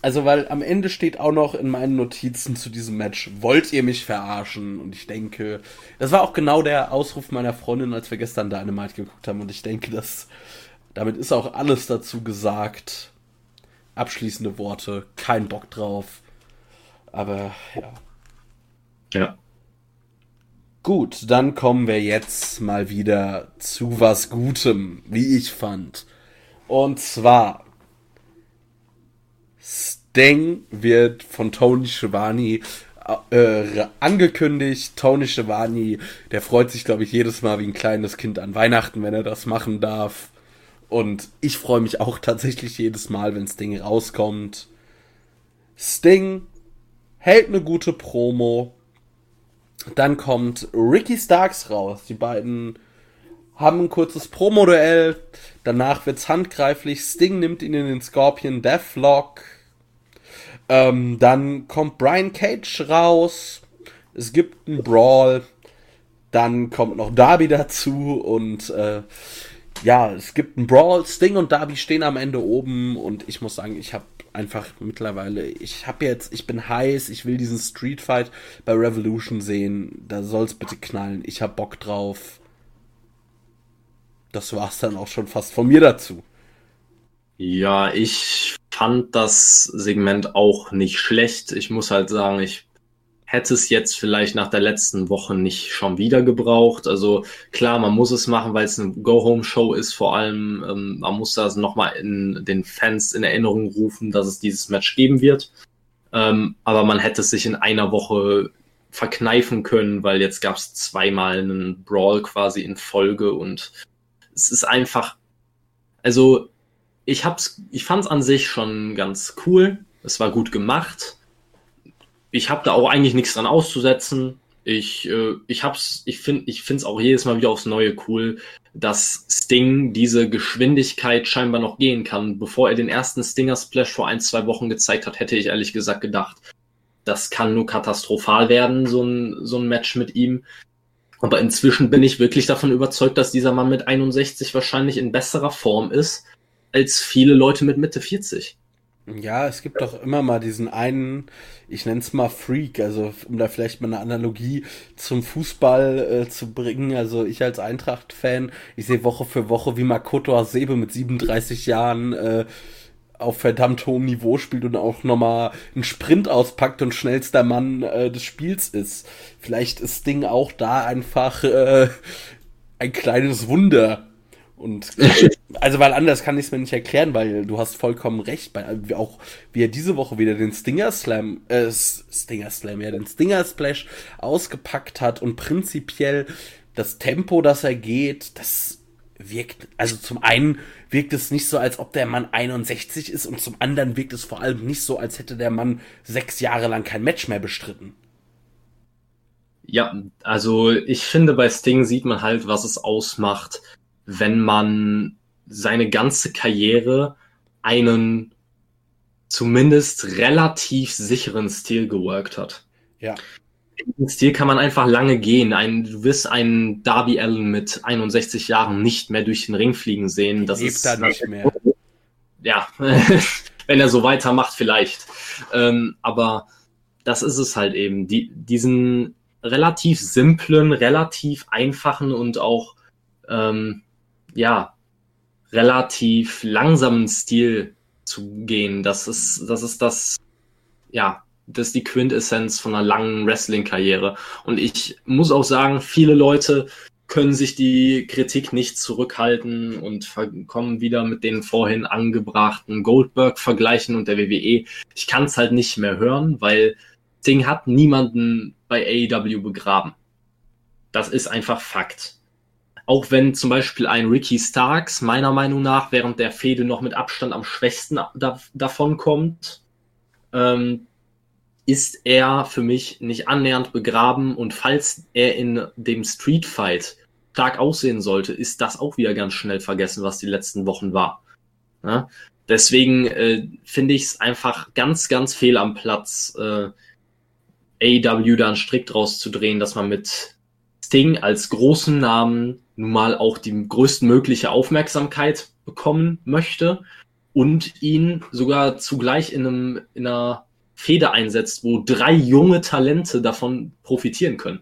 Also, weil am Ende steht auch noch in meinen Notizen zu diesem Match, wollt ihr mich verarschen? Und ich denke, das war auch genau der Ausruf meiner Freundin, als wir gestern Dynamite geguckt haben. Und ich denke, dass damit ist auch alles dazu gesagt. Abschließende Worte, kein Bock drauf. Aber ja. Ja. Gut, dann kommen wir jetzt mal wieder zu was Gutem, wie ich fand. Und zwar Sting wird von Tony Schiavone äh, angekündigt. Tony Schiavone, der freut sich, glaube ich, jedes Mal wie ein kleines Kind an Weihnachten, wenn er das machen darf. Und ich freue mich auch tatsächlich jedes Mal, wenn Sting rauskommt. Sting hält eine gute Promo. Dann kommt Ricky Starks raus. Die beiden haben ein kurzes Promo-Duell. Danach wird's handgreiflich. Sting nimmt ihn in den Scorpion Deathlock. Ähm, dann kommt Brian Cage raus. Es gibt einen Brawl. Dann kommt noch Darby dazu und äh, ja, es gibt einen Brawl. Sting und Darby stehen am Ende oben und ich muss sagen, ich habe einfach mittlerweile, ich habe jetzt, ich bin heiß, ich will diesen Street Fight bei Revolution sehen. Da soll's bitte knallen. Ich hab Bock drauf. Das war's dann auch schon fast von mir dazu. Ja, ich fand das Segment auch nicht schlecht. Ich muss halt sagen, ich hätte es jetzt vielleicht nach der letzten Woche nicht schon wieder gebraucht. Also klar, man muss es machen, weil es eine Go-Home-Show ist. Vor allem, ähm, man muss das nochmal in den Fans in Erinnerung rufen, dass es dieses Match geben wird. Ähm, aber man hätte es sich in einer Woche verkneifen können, weil jetzt gab es zweimal einen Brawl quasi in Folge und es ist einfach, also ich hab's, ich fand's an sich schon ganz cool. Es war gut gemacht. Ich habe da auch eigentlich nichts dran auszusetzen. Ich, äh, ich hab's, ich finde, ich find's auch jedes Mal wieder aufs Neue cool, dass Sting diese Geschwindigkeit scheinbar noch gehen kann. Bevor er den ersten Stinger Splash vor ein, zwei Wochen gezeigt hat, hätte ich ehrlich gesagt gedacht, das kann nur katastrophal werden, so ein, so ein Match mit ihm. Aber inzwischen bin ich wirklich davon überzeugt, dass dieser Mann mit 61 wahrscheinlich in besserer Form ist als viele Leute mit Mitte 40. Ja, es gibt doch immer mal diesen einen, ich nenne es mal Freak, also um da vielleicht mal eine Analogie zum Fußball äh, zu bringen. Also ich als Eintracht-Fan, ich sehe Woche für Woche, wie Makoto Hasebe mit 37 Jahren äh, auf verdammt hohem Niveau spielt und auch nochmal einen Sprint auspackt und schnellster Mann äh, des Spiels ist. Vielleicht ist Ding auch da einfach äh, ein kleines Wunder. Und also weil anders kann ich es mir nicht erklären, weil du hast vollkommen recht, bei auch wie er diese Woche wieder den Stinger Slam, äh, Stinger Slam, ja, den Stinger Splash ausgepackt hat und prinzipiell das Tempo, das er geht, das wirkt, also zum einen wirkt es nicht so, als ob der Mann 61 ist und zum anderen wirkt es vor allem nicht so, als hätte der Mann sechs Jahre lang kein Match mehr bestritten. Ja, also ich finde, bei Sting sieht man halt, was es ausmacht, wenn man seine ganze Karriere einen zumindest relativ sicheren Stil geworkt hat. Ja. Den Stil kann man einfach lange gehen. Ein, du wirst einen Darby Allen mit 61 Jahren nicht mehr durch den Ring fliegen sehen. Das Lebt ist da nicht mehr. Ja, wenn er so weitermacht, vielleicht. Ähm, aber das ist es halt eben. Die, diesen relativ simplen, relativ einfachen und auch ähm, ja, relativ langsamen Stil zu gehen. Das ist, das ist das, ja, das ist die Quintessenz von einer langen Wrestling-Karriere. Und ich muss auch sagen, viele Leute können sich die Kritik nicht zurückhalten und kommen wieder mit den vorhin angebrachten Goldberg-Vergleichen und der WWE. Ich kann es halt nicht mehr hören, weil Sting hat niemanden bei AEW begraben. Das ist einfach Fakt. Auch wenn zum Beispiel ein Ricky Starks meiner Meinung nach während der Fehde noch mit Abstand am schwächsten da davon kommt, ähm, ist er für mich nicht annähernd begraben und falls er in dem Street Fight stark aussehen sollte, ist das auch wieder ganz schnell vergessen, was die letzten Wochen war. Ja? Deswegen äh, finde ich es einfach ganz, ganz fehl am Platz, äh, AEW da einen Strick draus zu drehen, dass man mit Sting als großen Namen nun mal auch die größtmögliche Aufmerksamkeit bekommen möchte und ihn sogar zugleich in, einem, in einer Feder einsetzt, wo drei junge Talente davon profitieren können.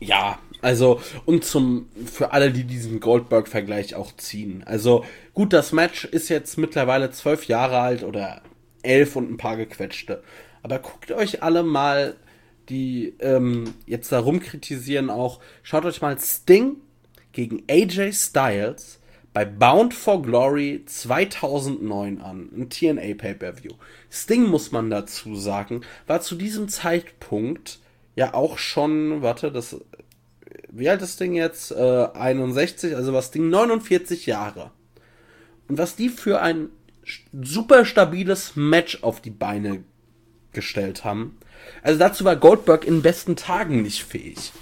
Ja, also und zum für alle, die diesen Goldberg-Vergleich auch ziehen. Also gut, das Match ist jetzt mittlerweile zwölf Jahre alt oder elf und ein paar gequetschte. Aber guckt euch alle mal die ähm, jetzt darum kritisieren auch, schaut euch mal Sting gegen AJ Styles bei Bound for Glory 2009 an, ein TNA Pay-per-View. Sting muss man dazu sagen, war zu diesem Zeitpunkt ja auch schon, warte, das wie alt ist Sting jetzt? Äh, 61, also war Sting 49 Jahre. Und was die für ein super stabiles Match auf die Beine gestellt haben, also dazu war Goldberg in besten Tagen nicht fähig.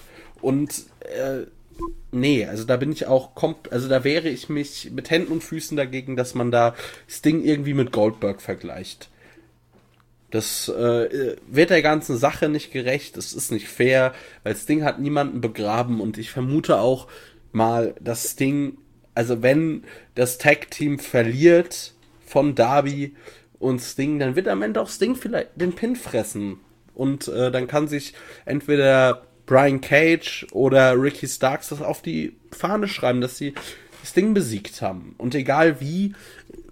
Und äh, nee, also da bin ich auch kommt, also da wehre ich mich mit Händen und Füßen dagegen, dass man da Sting irgendwie mit Goldberg vergleicht. Das äh, wird der ganzen Sache nicht gerecht, das ist nicht fair, weil Sting hat niemanden begraben und ich vermute auch mal, dass Sting, also wenn das Tag Team verliert von Darby und Sting, dann wird am Ende auch Sting vielleicht den Pin fressen und äh, dann kann sich entweder Brian Cage oder Ricky Starks das auf die Fahne schreiben, dass sie das Ding besiegt haben. Und egal wie,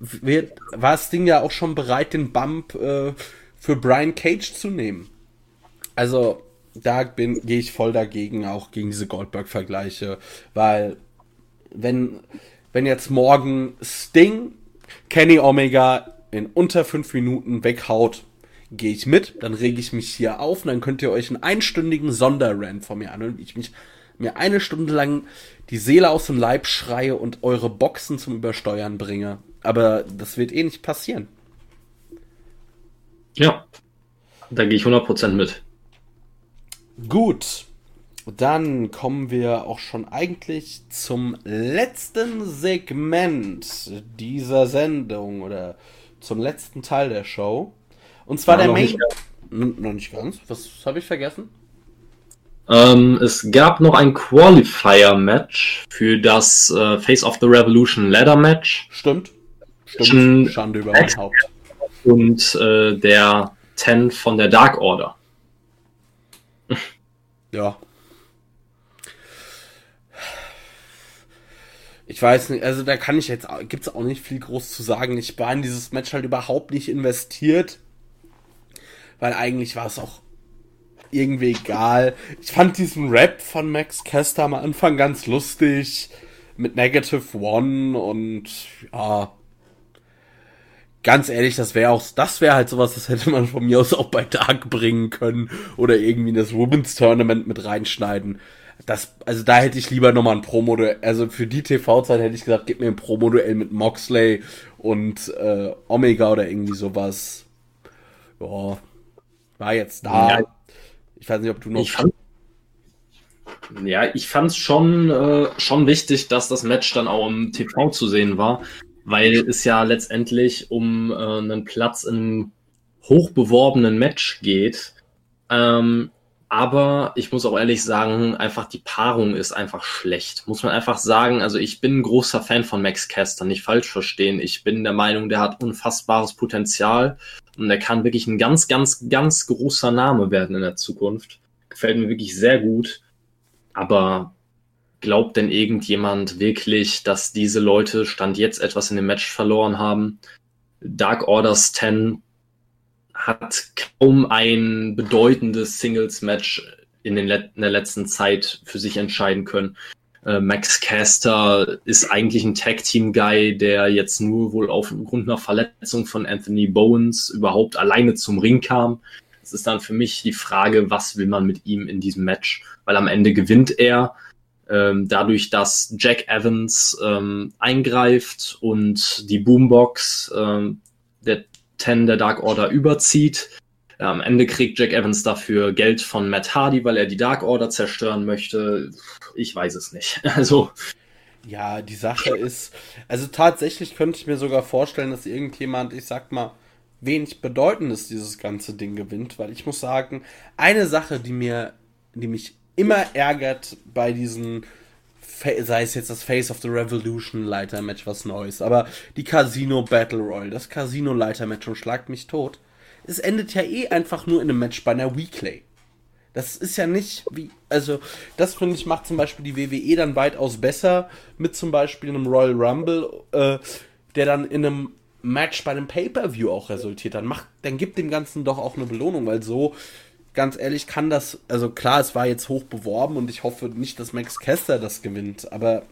wird, war das Ding ja auch schon bereit, den Bump äh, für Brian Cage zu nehmen. Also da gehe ich voll dagegen, auch gegen diese Goldberg-Vergleiche, weil wenn, wenn jetzt morgen Sting Kenny Omega in unter fünf Minuten weghaut, gehe ich mit, dann rege ich mich hier auf und dann könnt ihr euch einen einstündigen Sonderrand von mir anhören, wie ich mich mir eine Stunde lang die Seele aus dem Leib schreie und eure Boxen zum Übersteuern bringe. Aber das wird eh nicht passieren. Ja, da gehe ich 100% mit. Gut, dann kommen wir auch schon eigentlich zum letzten Segment dieser Sendung oder zum letzten Teil der Show. Und zwar ja, der Main. Nicht noch nicht ganz. Was habe ich vergessen? Ähm, es gab noch ein Qualifier-Match für das äh, Face of the Revolution Ladder Match. Stimmt. Stimmt. Schande über mein Haupt. Und äh, der Ten von der Dark Order. Ja. Ich weiß nicht, also da kann ich jetzt, gibt es auch nicht viel groß zu sagen. Ich war in dieses Match halt überhaupt nicht investiert weil eigentlich war es auch irgendwie egal. Ich fand diesen Rap von Max Kester am Anfang ganz lustig mit Negative One und ja. Ganz ehrlich, das wäre auch, das wäre halt sowas, das hätte man von mir aus auch bei Dark bringen können oder irgendwie in das Women's Tournament mit reinschneiden. Das, also da hätte ich lieber nochmal ein Promo-Duell, also für die TV-Zeit hätte ich gesagt, gib mir ein Promo-Duell mit Moxley und äh, Omega oder irgendwie sowas. Ja, war jetzt da. Ja, ich weiß nicht, ob du noch. Ich fand, ja, ich fand es schon, äh, schon wichtig, dass das Match dann auch im TV zu sehen war, weil es ja letztendlich um äh, einen Platz im hochbeworbenen Match geht. Ähm, aber ich muss auch ehrlich sagen, einfach die Paarung ist einfach schlecht. Muss man einfach sagen. Also ich bin ein großer Fan von Max Caster, nicht falsch verstehen. Ich bin der Meinung, der hat unfassbares Potenzial und er kann wirklich ein ganz, ganz, ganz großer Name werden in der Zukunft. Gefällt mir wirklich sehr gut. Aber glaubt denn irgendjemand wirklich, dass diese Leute Stand jetzt etwas in dem Match verloren haben? Dark Orders 10 hat kaum ein bedeutendes Singles-Match in, in, der letzten Zeit für sich entscheiden können. Äh, Max Caster ist eigentlich ein Tag-Team-Guy, der jetzt nur wohl aufgrund einer Verletzung von Anthony Bowens überhaupt alleine zum Ring kam. Es ist dann für mich die Frage, was will man mit ihm in diesem Match? Weil am Ende gewinnt er ähm, dadurch, dass Jack Evans ähm, eingreift und die Boombox ähm, der Ten der Dark Order überzieht. Am Ende kriegt Jack Evans dafür Geld von Matt Hardy, weil er die Dark Order zerstören möchte. Ich weiß es nicht. Also. Ja, die Sache ist, also tatsächlich könnte ich mir sogar vorstellen, dass irgendjemand, ich sag mal, wenig bedeutendes dieses ganze Ding gewinnt, weil ich muss sagen, eine Sache, die mir, die mich immer ärgert bei diesen, sei es jetzt das Face of the Revolution Leiter-Match, was Neues, aber die Casino Battle Royale, das Casino Leiter-Match und schlagt mich tot. Es endet ja eh einfach nur in einem Match bei einer Weekly. Das ist ja nicht wie, also das finde ich macht zum Beispiel die WWE dann weitaus besser mit zum Beispiel einem Royal Rumble, äh, der dann in einem Match bei einem Pay-per-View auch resultiert. Dann macht, dann gibt dem Ganzen doch auch eine Belohnung, weil so ganz ehrlich, kann das, also klar, es war jetzt hoch beworben und ich hoffe nicht, dass Max Kester das gewinnt, aber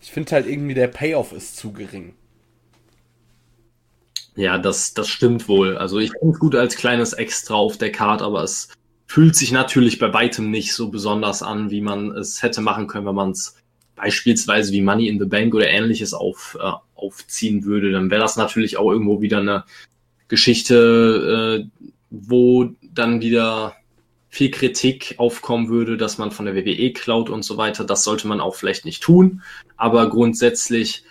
ich finde halt irgendwie der Payoff ist zu gering. Ja, das, das stimmt wohl. Also ich finde es gut als kleines Extra auf der Card, aber es fühlt sich natürlich bei weitem nicht so besonders an, wie man es hätte machen können, wenn man es beispielsweise wie Money in the Bank oder ähnliches auf, äh, aufziehen würde. Dann wäre das natürlich auch irgendwo wieder eine Geschichte, äh, wo dann wieder viel Kritik aufkommen würde, dass man von der WWE klaut und so weiter. Das sollte man auch vielleicht nicht tun. Aber grundsätzlich,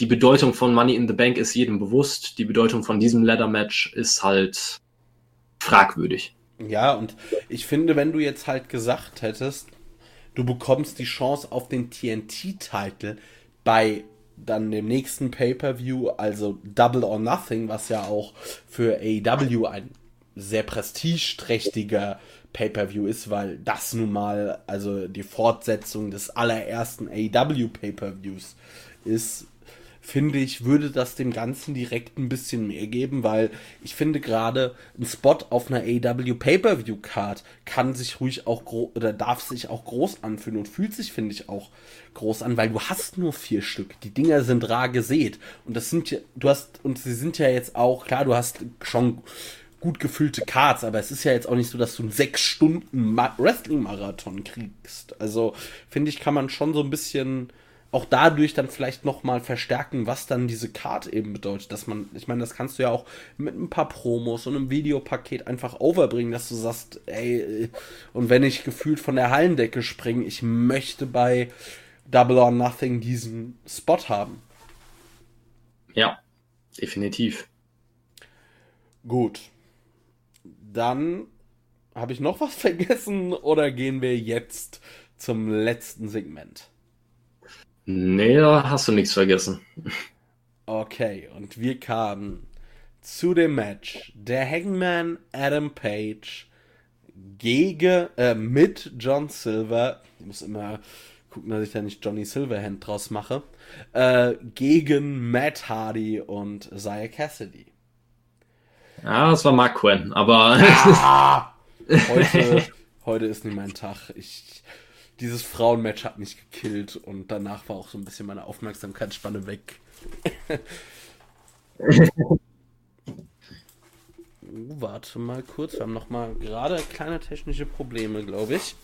die Bedeutung von Money in the Bank ist jedem bewusst. Die Bedeutung von diesem Ladder Match ist halt fragwürdig. Ja, und ich finde, wenn du jetzt halt gesagt hättest, du bekommst die Chance auf den TNT-Titel bei dann dem nächsten Pay-per-View, also Double or Nothing, was ja auch für AEW ein sehr prestigeträchtiger Pay-per-View ist, weil das nun mal also die Fortsetzung des allerersten AEW Pay-per-Views ist, finde ich, würde das dem Ganzen direkt ein bisschen mehr geben, weil ich finde gerade ein Spot auf einer AEW Pay-per-View Card kann sich ruhig auch groß oder darf sich auch groß anfühlen und fühlt sich finde ich auch groß an, weil du hast nur vier Stück. Die Dinger sind rar gesät und das sind ja, du hast und sie sind ja jetzt auch klar, du hast schon gut gefüllte Cards, aber es ist ja jetzt auch nicht so, dass du einen sechs Stunden Wrestling-Marathon kriegst. Also finde ich, kann man schon so ein bisschen auch dadurch dann vielleicht nochmal verstärken, was dann diese Card eben bedeutet, dass man, ich meine, das kannst du ja auch mit ein paar Promos und einem Videopaket einfach overbringen, dass du sagst, ey, und wenn ich gefühlt von der Hallendecke springe, ich möchte bei Double or Nothing diesen Spot haben. Ja, definitiv. Gut, dann habe ich noch was vergessen oder gehen wir jetzt zum letzten Segment? Nee, da hast du nichts vergessen. Okay, und wir kamen zu dem Match der Hangman Adam Page gegen äh, mit John Silver. Ich muss immer gucken, dass ich da nicht Johnny Silverhand draus mache. Äh, gegen Matt Hardy und Zaya Cassidy. Ja, das war Mark Quinn, aber. Ja, heute, heute ist nicht mein Tag. Ich, dieses Frauenmatch hat mich gekillt und danach war auch so ein bisschen meine Aufmerksamkeitsspanne weg. uh, warte mal kurz, wir haben noch mal gerade kleine technische Probleme, glaube ich.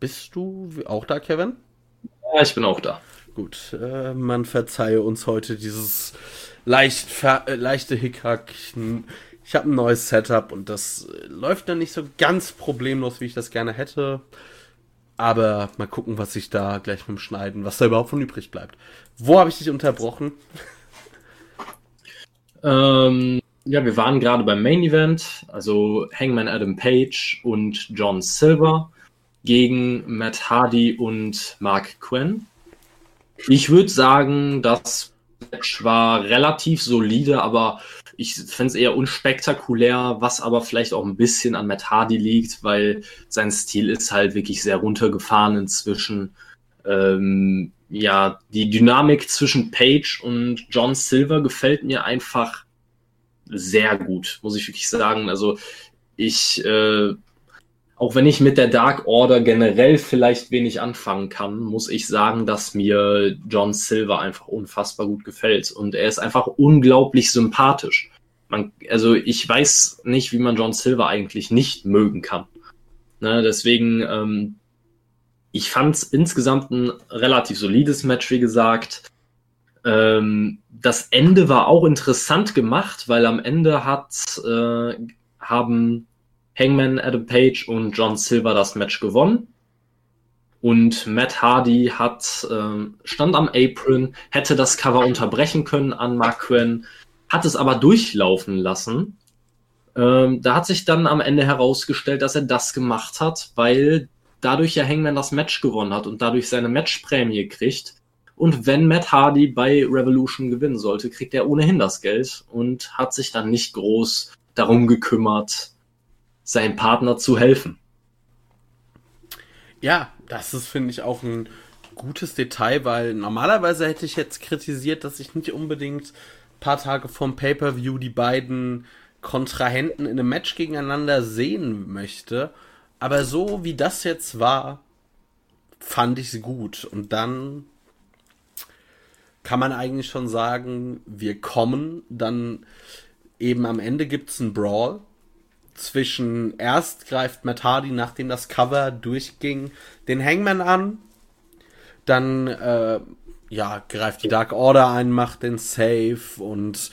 Bist du auch da, Kevin? Ja, ich bin auch da. Gut, äh, man verzeihe uns heute dieses leicht äh, leichte Hickhack. Ich habe ein neues Setup und das äh, läuft dann nicht so ganz problemlos, wie ich das gerne hätte. Aber mal gucken, was sich da gleich beim Schneiden, was da überhaupt von übrig bleibt. Wo habe ich dich unterbrochen? Ähm, ja, wir waren gerade beim Main Event, also Hangman Adam Page und John Silver gegen Matt Hardy und Mark Quinn. Ich würde sagen, das Match war relativ solide, aber ich finde es eher unspektakulär, was aber vielleicht auch ein bisschen an Matt Hardy liegt, weil sein Stil ist halt wirklich sehr runtergefahren inzwischen. Ähm, ja, die Dynamik zwischen Page und John Silver gefällt mir einfach sehr gut, muss ich wirklich sagen. Also ich, äh, auch wenn ich mit der Dark Order generell vielleicht wenig anfangen kann, muss ich sagen, dass mir John Silver einfach unfassbar gut gefällt. Und er ist einfach unglaublich sympathisch. Man, also ich weiß nicht, wie man John Silver eigentlich nicht mögen kann. Ne, deswegen, ähm, ich fand es insgesamt ein relativ solides Match, wie gesagt. Ähm, das Ende war auch interessant gemacht, weil am Ende hat, äh, haben Hangman Adam Page und John Silver das Match gewonnen. Und Matt Hardy hat, äh, stand am Apron, hätte das Cover unterbrechen können an Mark Quinn, hat es aber durchlaufen lassen. Ähm, da hat sich dann am Ende herausgestellt, dass er das gemacht hat, weil dadurch ja Hangman das Match gewonnen hat und dadurch seine Matchprämie kriegt. Und wenn Matt Hardy bei Revolution gewinnen sollte, kriegt er ohnehin das Geld und hat sich dann nicht groß darum gekümmert, seinem Partner zu helfen. Ja, das ist, finde ich, auch ein gutes Detail, weil normalerweise hätte ich jetzt kritisiert, dass ich nicht unbedingt ein paar Tage vom Pay-Per-View die beiden Kontrahenten in einem Match gegeneinander sehen möchte. Aber so wie das jetzt war, fand ich sie gut. Und dann kann man eigentlich schon sagen, wir kommen. Dann eben am Ende gibt es einen Brawl zwischen erst greift Matt Hardy, nachdem das Cover durchging, den Hangman an. Dann äh, ja, greift die Dark Order ein, macht den Save und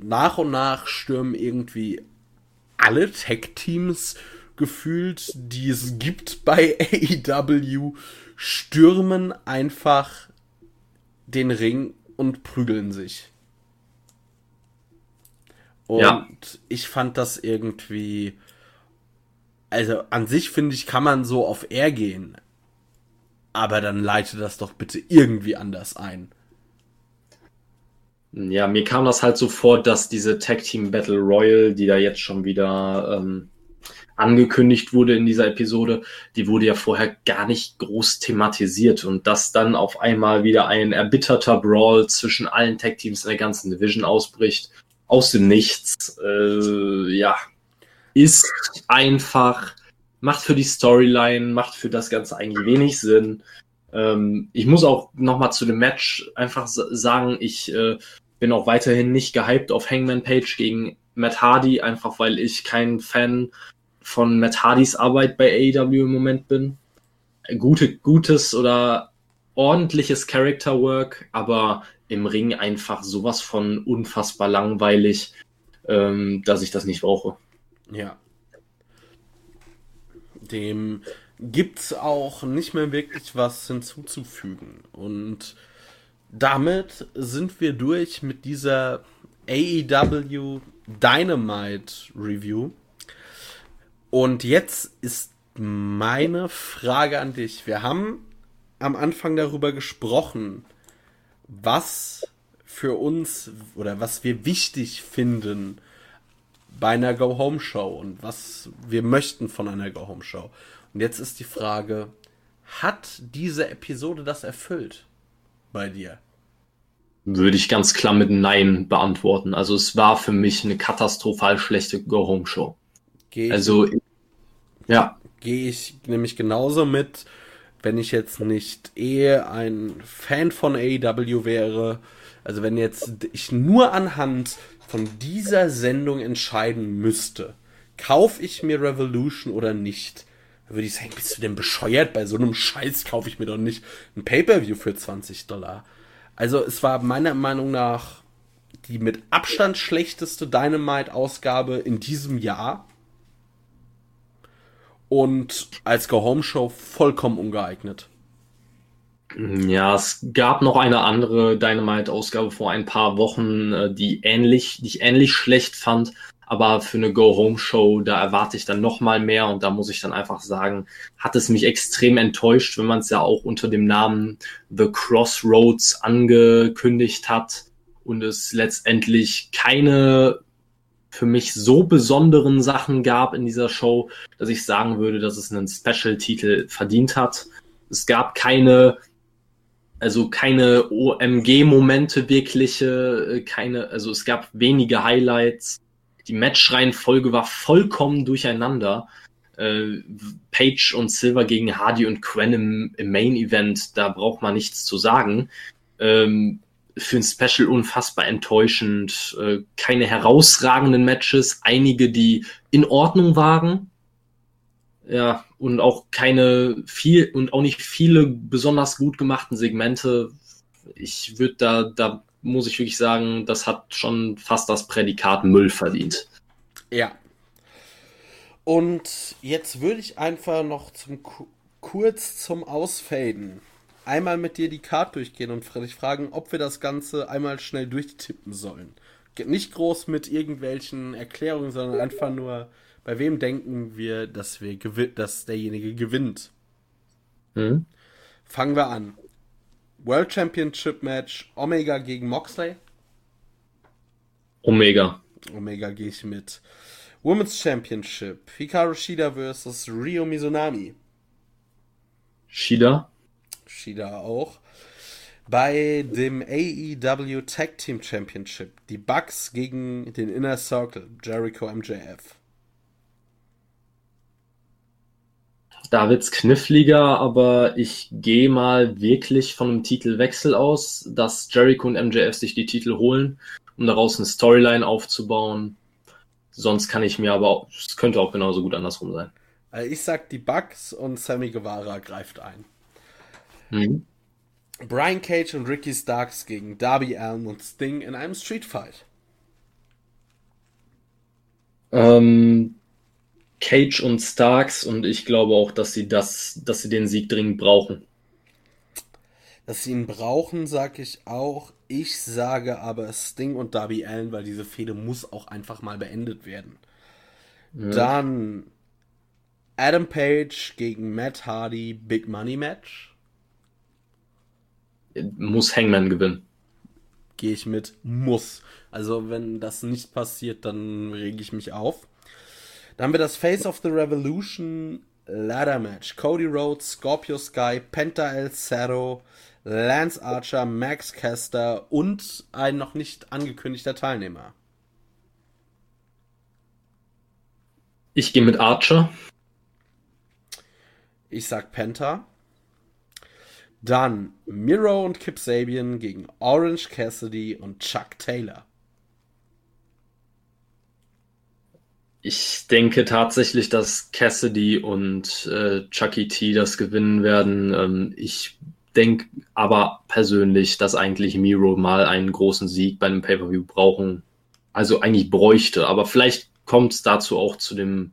nach und nach stürmen irgendwie alle Tech-Teams gefühlt, die es gibt bei AEW, stürmen einfach den Ring und prügeln sich. Und ja. ich fand das irgendwie. Also an sich finde ich, kann man so auf R gehen. Aber dann leite das doch bitte irgendwie anders ein. Ja, mir kam das halt so vor, dass diese Tag Team Battle Royal, die da jetzt schon wieder ähm, angekündigt wurde in dieser Episode, die wurde ja vorher gar nicht groß thematisiert und dass dann auf einmal wieder ein erbitterter Brawl zwischen allen Tag Teams in der ganzen Division ausbricht, aus dem Nichts, äh, ja, ist einfach, macht für die Storyline, macht für das Ganze eigentlich wenig Sinn. Ähm, ich muss auch nochmal zu dem Match einfach sagen, ich äh, bin auch weiterhin nicht gehypt auf Hangman Page gegen Matt Hardy, einfach weil ich kein Fan von Matt Hardys Arbeit bei AEW im Moment bin. Gute, gutes oder ordentliches Character Work, aber im Ring einfach sowas von unfassbar langweilig, ähm, dass ich das nicht brauche. Ja. Dem gibt's auch nicht mehr wirklich was hinzuzufügen. Und damit sind wir durch mit dieser AEW Dynamite Review. Und jetzt ist meine Frage an dich. Wir haben am Anfang darüber gesprochen, was für uns oder was wir wichtig finden bei einer Go-Home-Show und was wir möchten von einer Go-Home-Show. Und jetzt ist die Frage, hat diese Episode das erfüllt bei dir? Würde ich ganz klar mit Nein beantworten. Also es war für mich eine katastrophal schlechte Go-Home-Show. Also, ja. Gehe ich nämlich genauso mit wenn ich jetzt nicht eh ein Fan von AEW wäre, also wenn jetzt ich nur anhand von dieser Sendung entscheiden müsste, kaufe ich mir Revolution oder nicht, dann würde ich sagen, bist du denn bescheuert? Bei so einem Scheiß kaufe ich mir doch nicht ein Pay-Per-View für 20 Dollar. Also es war meiner Meinung nach die mit Abstand schlechteste Dynamite-Ausgabe in diesem Jahr und als Go-Home-Show vollkommen ungeeignet. Ja, es gab noch eine andere Dynamite-Ausgabe vor ein paar Wochen, äh, die ähnlich, die ich ähnlich schlecht fand, aber für eine Go-Home-Show, da erwarte ich dann noch mal mehr und da muss ich dann einfach sagen, hat es mich extrem enttäuscht, wenn man es ja auch unter dem Namen The Crossroads angekündigt hat und es letztendlich keine für mich so besonderen Sachen gab in dieser Show, dass ich sagen würde, dass es einen Special-Titel verdient hat. Es gab keine also keine OMG-Momente wirkliche, äh, keine, also es gab wenige Highlights. Die Matchreihenfolge war vollkommen durcheinander. Äh, Page und Silver gegen Hardy und Quen im, im Main Event, da braucht man nichts zu sagen. Ähm, für ein Special unfassbar enttäuschend. Äh, keine herausragenden Matches, einige, die in Ordnung waren. Ja, und auch keine viel und auch nicht viele besonders gut gemachten Segmente. Ich würde da, da muss ich wirklich sagen, das hat schon fast das Prädikat Müll verdient. Ja. Und jetzt würde ich einfach noch zum kurz zum Ausfaden einmal mit dir die Karte durchgehen und dich fragen, ob wir das Ganze einmal schnell durchtippen sollen. Nicht groß mit irgendwelchen Erklärungen, sondern einfach nur bei wem denken wir, dass wir dass derjenige gewinnt? Mhm. Fangen wir an. World Championship Match Omega gegen Moxley. Omega. Omega gehe ich mit. Women's Championship Hikaru Shida versus Ryo Mizunami. Shida. Shida auch. Bei dem AEW Tag Team Championship die Bucks gegen den Inner Circle Jericho MJF. Da wird's kniffliger, aber ich gehe mal wirklich von einem Titelwechsel aus, dass Jericho und MJF sich die Titel holen, um daraus eine Storyline aufzubauen. Sonst kann ich mir aber auch, es könnte auch genauso gut andersrum sein. Also ich sag die Bugs und Sammy Guevara greift ein. Mhm. Brian Cage und Ricky Starks gegen Darby Allen und Sting in einem Street Fight. Ähm, Cage und Starks und ich glaube auch, dass sie das, dass sie den Sieg dringend brauchen. Dass sie ihn brauchen, sage ich auch. Ich sage aber Sting und Darby Allen, weil diese Fehde muss auch einfach mal beendet werden. Ja. Dann Adam Page gegen Matt Hardy, Big Money Match. Muss Hangman gewinnen. Gehe ich mit. Muss. Also wenn das nicht passiert, dann rege ich mich auf. Dann haben wir das Face of the Revolution Ladder Match. Cody Rhodes, Scorpio Sky, Penta El Cerro, Lance Archer, Max Caster und ein noch nicht angekündigter Teilnehmer. Ich gehe mit Archer. Ich sag Penta. Dann Miro und Kip Sabian gegen Orange Cassidy und Chuck Taylor. Ich denke tatsächlich, dass Cassidy und äh, Chucky T das gewinnen werden. Ähm, ich denke aber persönlich, dass eigentlich Miro mal einen großen Sieg bei einem Pay-Per-View brauchen. Also eigentlich bräuchte, aber vielleicht kommt es dazu auch zu dem,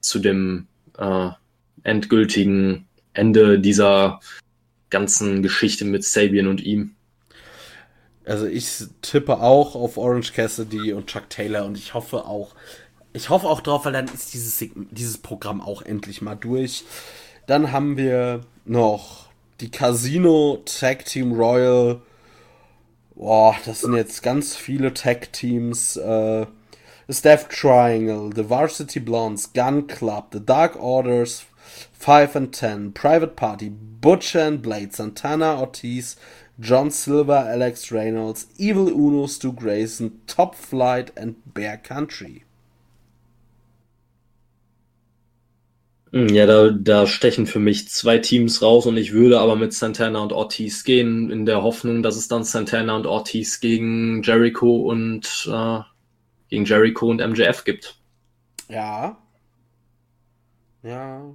zu dem äh, endgültigen Ende dieser ganzen Geschichte mit Sabian und ihm. Also ich tippe auch auf Orange Cassidy und Chuck Taylor und ich hoffe auch, ich hoffe auch drauf, weil dann ist dieses, dieses Programm auch endlich mal durch. Dann haben wir noch die Casino Tag Team Royal. Boah, das sind jetzt ganz viele Tag Teams. Äh, Death Triangle, The Varsity Blondes, Gun Club, The Dark Orders, 5 and 10, Private Party, Butcher and Blade, Santana Ortiz, John Silver, Alex Reynolds, Evil Uno, Stu Grayson, Top Flight and Bear Country. Hm, ja, da, da stechen für mich zwei Teams raus und ich würde aber mit Santana und Ortiz gehen, in der Hoffnung, dass es dann Santana und Ortiz gegen Jericho und äh, gegen Jericho und MJF gibt. Ja. Ja.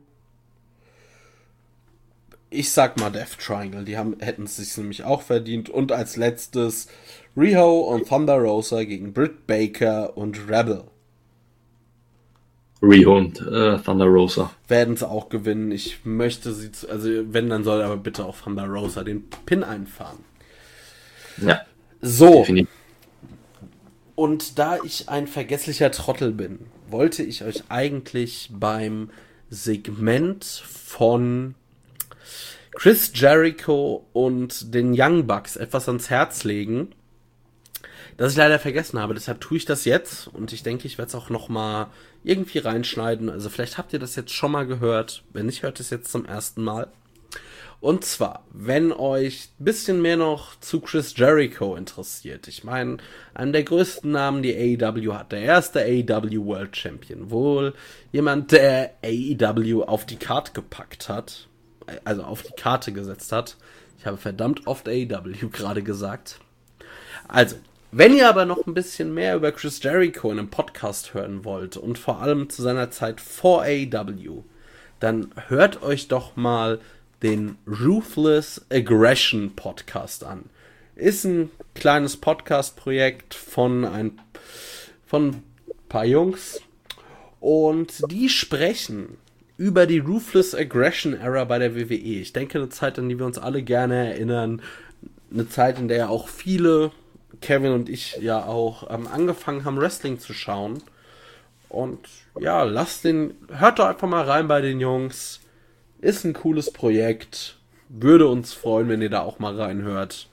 Ich sag mal Death Triangle, die haben, hätten es sich nämlich auch verdient. Und als letztes Riho und Thunder Rosa gegen Britt Baker und Rebel. Riho und äh, Thunder Rosa. Werden sie auch gewinnen. Ich möchte sie, zu, also wenn, dann soll aber bitte auch Thunder Rosa den Pin einfahren. Ja. So. Definitiv. Und da ich ein vergesslicher Trottel bin, wollte ich euch eigentlich beim Segment von Chris Jericho und den Young Bucks etwas ans Herz legen, das ich leider vergessen habe. Deshalb tue ich das jetzt und ich denke, ich werde es auch noch mal irgendwie reinschneiden. Also vielleicht habt ihr das jetzt schon mal gehört. Wenn nicht, hört es jetzt zum ersten Mal. Und zwar, wenn euch ein bisschen mehr noch zu Chris Jericho interessiert. Ich meine, einen der größten Namen, die AEW hat. Der erste AEW World Champion. Wohl jemand, der AEW auf die Karte gepackt hat. Also auf die Karte gesetzt hat. Ich habe verdammt oft AEW gerade gesagt. Also, wenn ihr aber noch ein bisschen mehr über Chris Jericho in einem Podcast hören wollt und vor allem zu seiner Zeit vor AEW, dann hört euch doch mal den Ruthless Aggression Podcast an. Ist ein kleines Podcast-Projekt von ein von ein paar Jungs und die sprechen über die Ruthless Aggression Era bei der WWE. Ich denke, eine Zeit, an die wir uns alle gerne erinnern. Eine Zeit, in der auch viele, Kevin und ich ja auch, ähm, angefangen haben, Wrestling zu schauen. Und ja, lasst den, hört doch einfach mal rein bei den Jungs. Ist ein cooles Projekt. Würde uns freuen, wenn ihr da auch mal reinhört.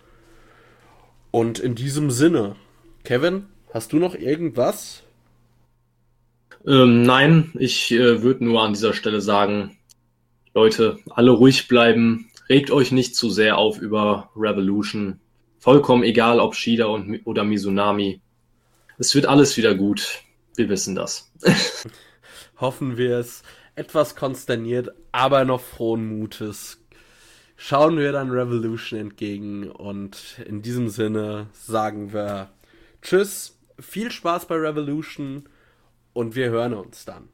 Und in diesem Sinne, Kevin, hast du noch irgendwas? Ähm, nein, ich äh, würde nur an dieser Stelle sagen, Leute, alle ruhig bleiben, regt euch nicht zu sehr auf über Revolution. Vollkommen egal, ob Shida und, oder Mizunami. Es wird alles wieder gut. Wir wissen das. Hoffen wir es etwas konsterniert, aber noch frohen Mutes schauen wir dann Revolution entgegen und in diesem Sinne sagen wir Tschüss, viel Spaß bei Revolution und wir hören uns dann.